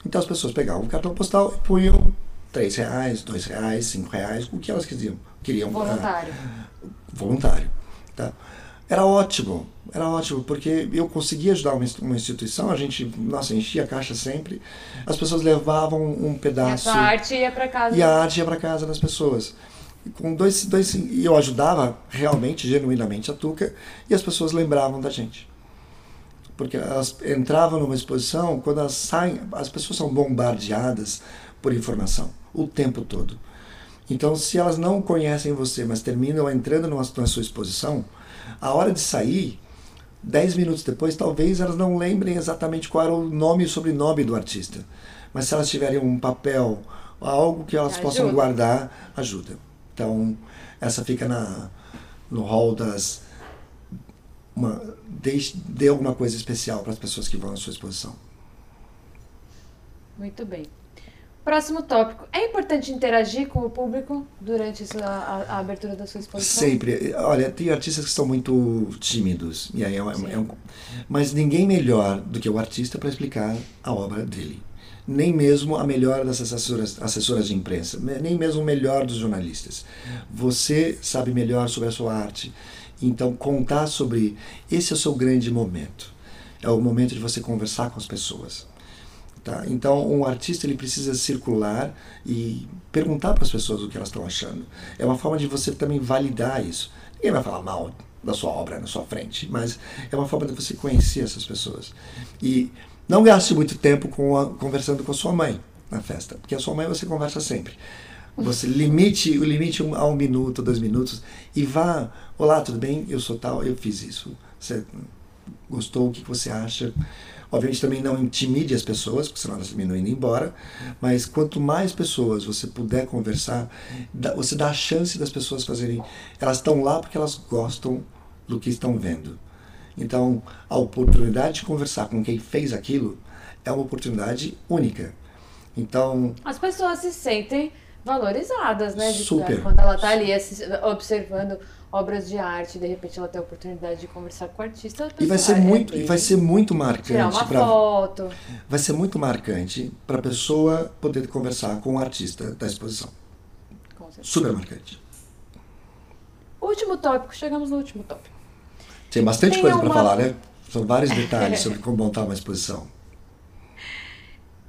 Então as pessoas pegavam o cartão postal e punham três reais, dois reais, cinco reais, o que elas queriam. queriam voluntário. Uh, voluntário. Tá? Era ótimo, era ótimo, porque eu conseguia ajudar uma, instituição, a gente, nossa, enchia a caixa sempre, as pessoas levavam um pedaço. E a arte ia para casa. E a arte ia para casa das pessoas. E com dois, dois, e eu ajudava realmente, genuinamente a Tuca, e as pessoas lembravam da gente porque elas entravam numa exposição, quando elas saem, as pessoas são bombardeadas por informação o tempo todo. Então, se elas não conhecem você, mas terminam entrando numa, na sua exposição, a hora de sair, dez minutos depois, talvez elas não lembrem exatamente qual era o nome e o sobrenome do artista. Mas se elas tiverem um papel, algo que elas ajuda. possam guardar, ajuda. Então, essa fica na, no hall das. Uma, dê, dê alguma coisa especial para as pessoas que vão à sua exposição. Muito bem. Próximo tópico. É importante interagir com o público durante a, a, a abertura da sua exposição? Sempre. Olha, tem artistas que são muito tímidos. E aí é, é um, mas ninguém melhor do que o artista para explicar a obra dele. Nem mesmo a melhor das assessoras, assessoras de imprensa, nem mesmo o melhor dos jornalistas. Você sabe melhor sobre a sua arte. Então, contar sobre. Esse é o seu grande momento. É o momento de você conversar com as pessoas Tá? Então, um artista ele precisa circular e perguntar para as pessoas o que elas estão achando. É uma forma de você também validar isso. Ninguém vai falar mal da sua obra na sua frente, mas é uma forma de você conhecer essas pessoas. E não gaste muito tempo com a, conversando com a sua mãe na festa, porque a sua mãe você conversa sempre. Você limite o limite a um minuto, dois minutos e vá. Olá, tudo bem? Eu sou tal, eu fiz isso. Você gostou? O que você acha? Obviamente também não intimide as pessoas, porque senão elas terminam indo embora, mas quanto mais pessoas você puder conversar, você dá a chance das pessoas fazerem. Elas estão lá porque elas gostam do que estão vendo. Então, a oportunidade de conversar com quem fez aquilo é uma oportunidade única. Então. As pessoas se sentem valorizadas, né? De, Super. Quando ela está ali observando obras de arte, de repente ela tem a oportunidade de conversar com o artista. E vai ser muito, e vai ser muito marcante. Tirar uma pra, foto. Vai ser muito marcante para a pessoa poder conversar com o artista da exposição. Super marcante. Último tópico, chegamos no último tópico. Tem bastante tem coisa uma... para falar, né? São vários *laughs* detalhes sobre como montar uma exposição.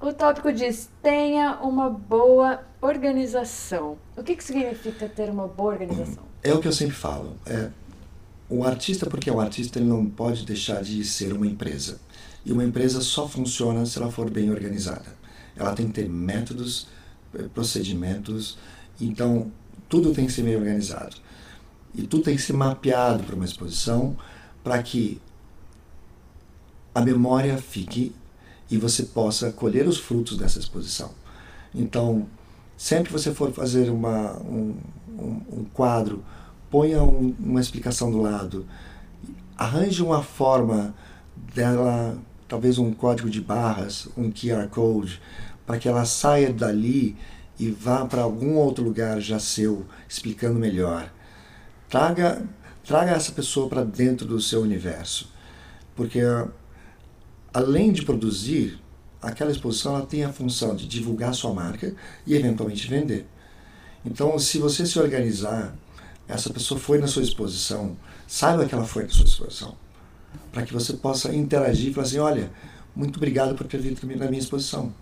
O tópico diz: tenha uma boa organização. O que, que significa ter uma boa organização? É o que eu sempre falo. É, o artista, porque é um artista, ele não pode deixar de ser uma empresa. E uma empresa só funciona se ela for bem organizada. Ela tem que ter métodos, eh, procedimentos, então tudo tem que ser bem organizado. E tudo tem que ser mapeado para uma exposição para que a memória fique e você possa colher os frutos dessa exposição. Então, sempre que você for fazer uma, um, um, um quadro, ponha um, uma explicação do lado, arranje uma forma dela, talvez um código de barras, um QR Code, para que ela saia dali e vá para algum outro lugar já seu, explicando melhor. Traga, traga essa pessoa para dentro do seu universo, porque além de produzir, aquela exposição ela tem a função de divulgar sua marca e eventualmente vender. Então, se você se organizar, essa pessoa foi na sua exposição, saiba que ela foi na sua exposição, para que você possa interagir e falar assim: olha, muito obrigado por ter vindo na minha exposição.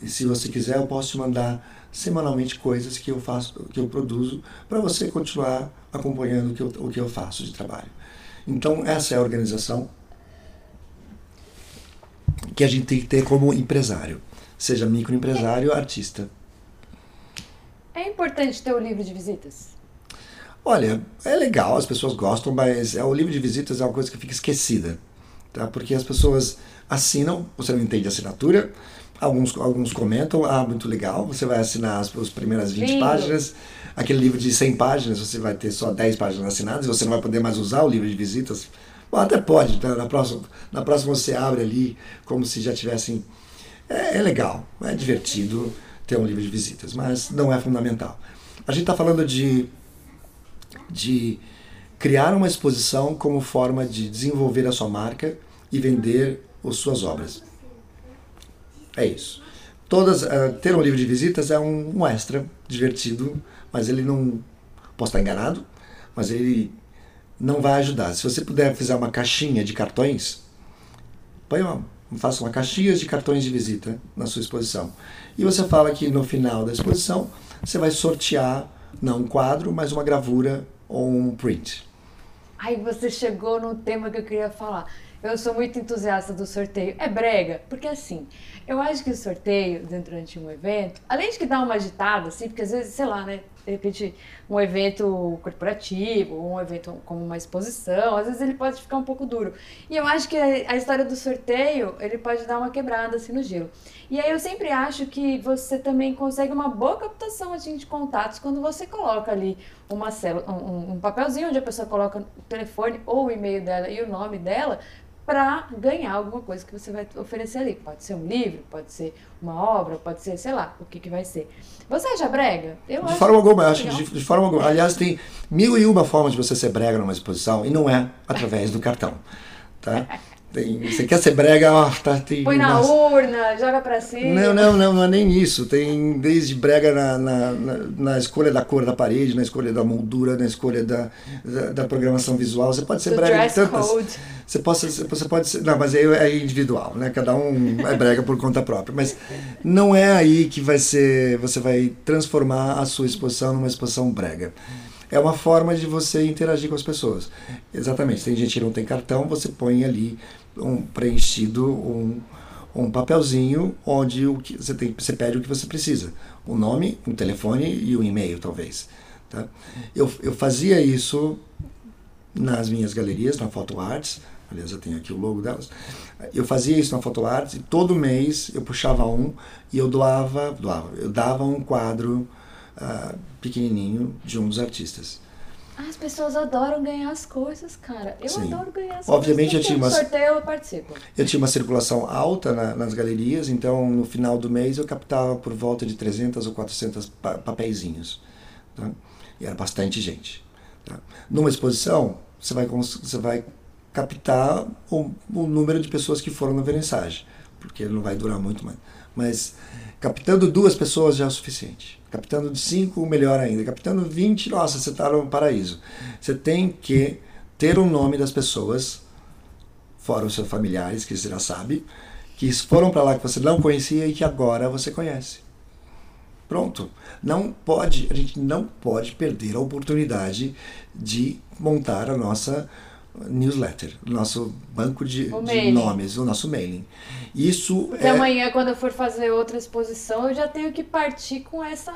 E se você quiser, eu posso te mandar semanalmente coisas que eu faço, que eu produzo, para você continuar acompanhando o que, eu, o que eu faço de trabalho. Então, essa é a organização que a gente tem que ter como empresário, seja microempresário ou artista. É importante ter o livro de visitas? Olha, é legal, as pessoas gostam, mas é, o livro de visitas é uma coisa que fica esquecida. Tá? Porque as pessoas assinam, você não entende a assinatura, alguns, alguns comentam, ah, muito legal, você vai assinar as, as primeiras 20 Lindo. páginas, aquele livro de 100 páginas, você vai ter só 10 páginas assinadas, você não vai poder mais usar o livro de visitas. Bom, até pode, tá? na, próxima, na próxima você abre ali como se já tivessem. É, é legal, é divertido ter um livro de visitas, mas não é fundamental. A gente está falando de de criar uma exposição como forma de desenvolver a sua marca e vender as suas obras. É isso. Todas, uh, ter um livro de visitas é um, um, extra divertido, mas ele não. Posso estar enganado, mas ele não vai ajudar. Se você puder fazer uma caixinha de cartões, põe uma, faça uma caixinha de cartões de visita na sua exposição. E você fala que no final da exposição você vai sortear não um quadro, mas uma gravura ou um print. Aí você chegou num tema que eu queria falar. Eu sou muito entusiasta do sorteio. É brega, porque assim, eu acho que o sorteio durante um evento, além de que dá uma agitada, assim, porque às vezes, sei lá, né, de repente um evento corporativo, um evento como uma exposição, às vezes ele pode ficar um pouco duro. E eu acho que a história do sorteio, ele pode dar uma quebrada assim no gelo. E aí eu sempre acho que você também consegue uma boa captação assim, de contatos quando você coloca ali uma célula, um, um papelzinho onde a pessoa coloca o telefone ou o e-mail dela e o nome dela para ganhar alguma coisa que você vai oferecer ali. Pode ser um livro, pode ser uma obra, pode ser, sei lá, o que, que vai ser. Você acha brega? Eu de forma alguma, acho que de, de, forma alguma. Aliás, tem mil e uma formas de você ser brega numa exposição e não é através do cartão. Tá? *laughs* Tem, você quer ser brega, ó, tá, tem, Põe na nossa... urna, joga pra cima. Não, não, não, não é nem isso. Tem desde brega na, na, na, na escolha da cor da parede, na escolha da moldura, na escolha da, da, da programação visual. Você pode ser Do brega de tantas. Code. Você, possa, você pode ser. Não, mas aí é individual, né? Cada um é brega por conta própria. Mas não é aí que vai ser. Você vai transformar a sua exposição numa exposição brega é uma forma de você interagir com as pessoas. Exatamente. Tem gente que não tem cartão, você põe ali um preenchido um, um papelzinho onde o que você, tem, você pede o que você precisa. O nome, um telefone e um e-mail, talvez. Tá? Eu, eu fazia isso nas minhas galerias, na Photo Arts. Aliás, eu tenho aqui o logo delas. Eu fazia isso na Photo Arts e todo mês eu puxava um e eu doava, doava eu dava um quadro uh, pequenininho de um dos artistas. As pessoas adoram ganhar as coisas, cara. Eu Sim. adoro ganhar as Obviamente, coisas. Obviamente, eu tinha uma sorteio, eu participo. Eu tinha uma circulação alta na, nas galerias, então no final do mês eu captava por volta de 300 ou 400 pa papeizinhos. Tá? E era bastante gente. Tá? Numa exposição, você vai, você vai captar o, o número de pessoas que foram na vernissagem, porque ele não vai durar muito mais. Mas captando duas pessoas já é o suficiente. Captando de 5, melhor ainda. Captando 20, nossa, você está no paraíso. Você tem que ter o nome das pessoas, fora os seus familiares, que você já sabe, que foram para lá que você não conhecia e que agora você conhece. Pronto. Não pode, a gente não pode perder a oportunidade de montar a nossa newsletter, nosso banco de, de nomes, o nosso mailing. Isso Porque é... amanhã, quando eu for fazer outra exposição, eu já tenho que partir com essa.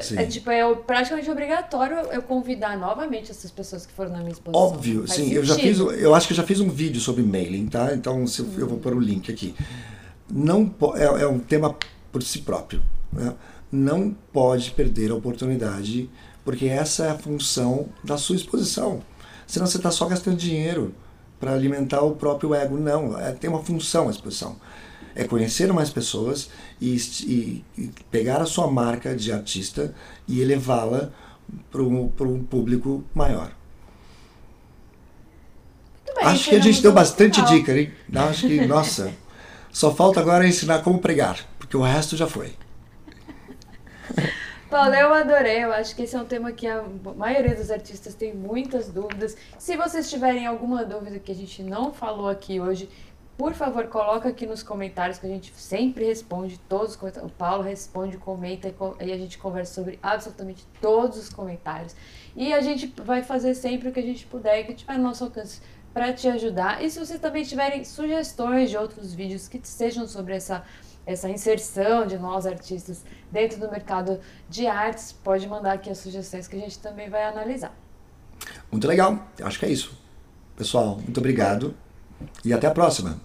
Sim. É tipo, é praticamente obrigatório eu convidar novamente essas pessoas que foram na minha exposição. Óbvio, Faz sim. Sentido. Eu já fiz, eu acho que eu já fiz um vídeo sobre mailing, tá? Então se, hum. eu vou pôr o link aqui. Não é, é um tema por si próprio. Né? Não pode perder a oportunidade, porque essa é a função da sua exposição. Senão você está só gastando dinheiro para alimentar o próprio ego. Não, é, tem uma função a exposição. É conhecer mais pessoas e, e, e pegar a sua marca de artista e elevá-la para um, público maior. Bem, Acho que a gente deu bastante dica, hein? Acho que, nossa, só falta agora ensinar como pregar, porque o resto já foi. *laughs* Paulo, eu adorei. Eu acho que esse é um tema que a maioria dos artistas tem muitas dúvidas. Se vocês tiverem alguma dúvida que a gente não falou aqui hoje, por favor, coloca aqui nos comentários que a gente sempre responde todos os. O Paulo responde, comenta e a gente conversa sobre absolutamente todos os comentários. E a gente vai fazer sempre o que a gente puder e que tiver no nosso alcance para te ajudar. E se vocês também tiverem sugestões de outros vídeos que sejam sobre essa essa inserção de nós artistas dentro do mercado de artes, pode mandar aqui as sugestões que a gente também vai analisar. Muito legal, acho que é isso. Pessoal, muito obrigado e até a próxima.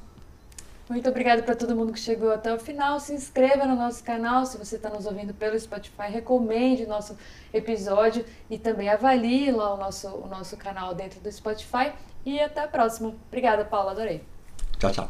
Muito obrigada para todo mundo que chegou até o final. Se inscreva no nosso canal. Se você está nos ouvindo pelo Spotify, recomende o nosso episódio e também avalie lá o nosso, o nosso canal dentro do Spotify. E até a próxima. Obrigada, Paula. Adorei. Tchau, tchau.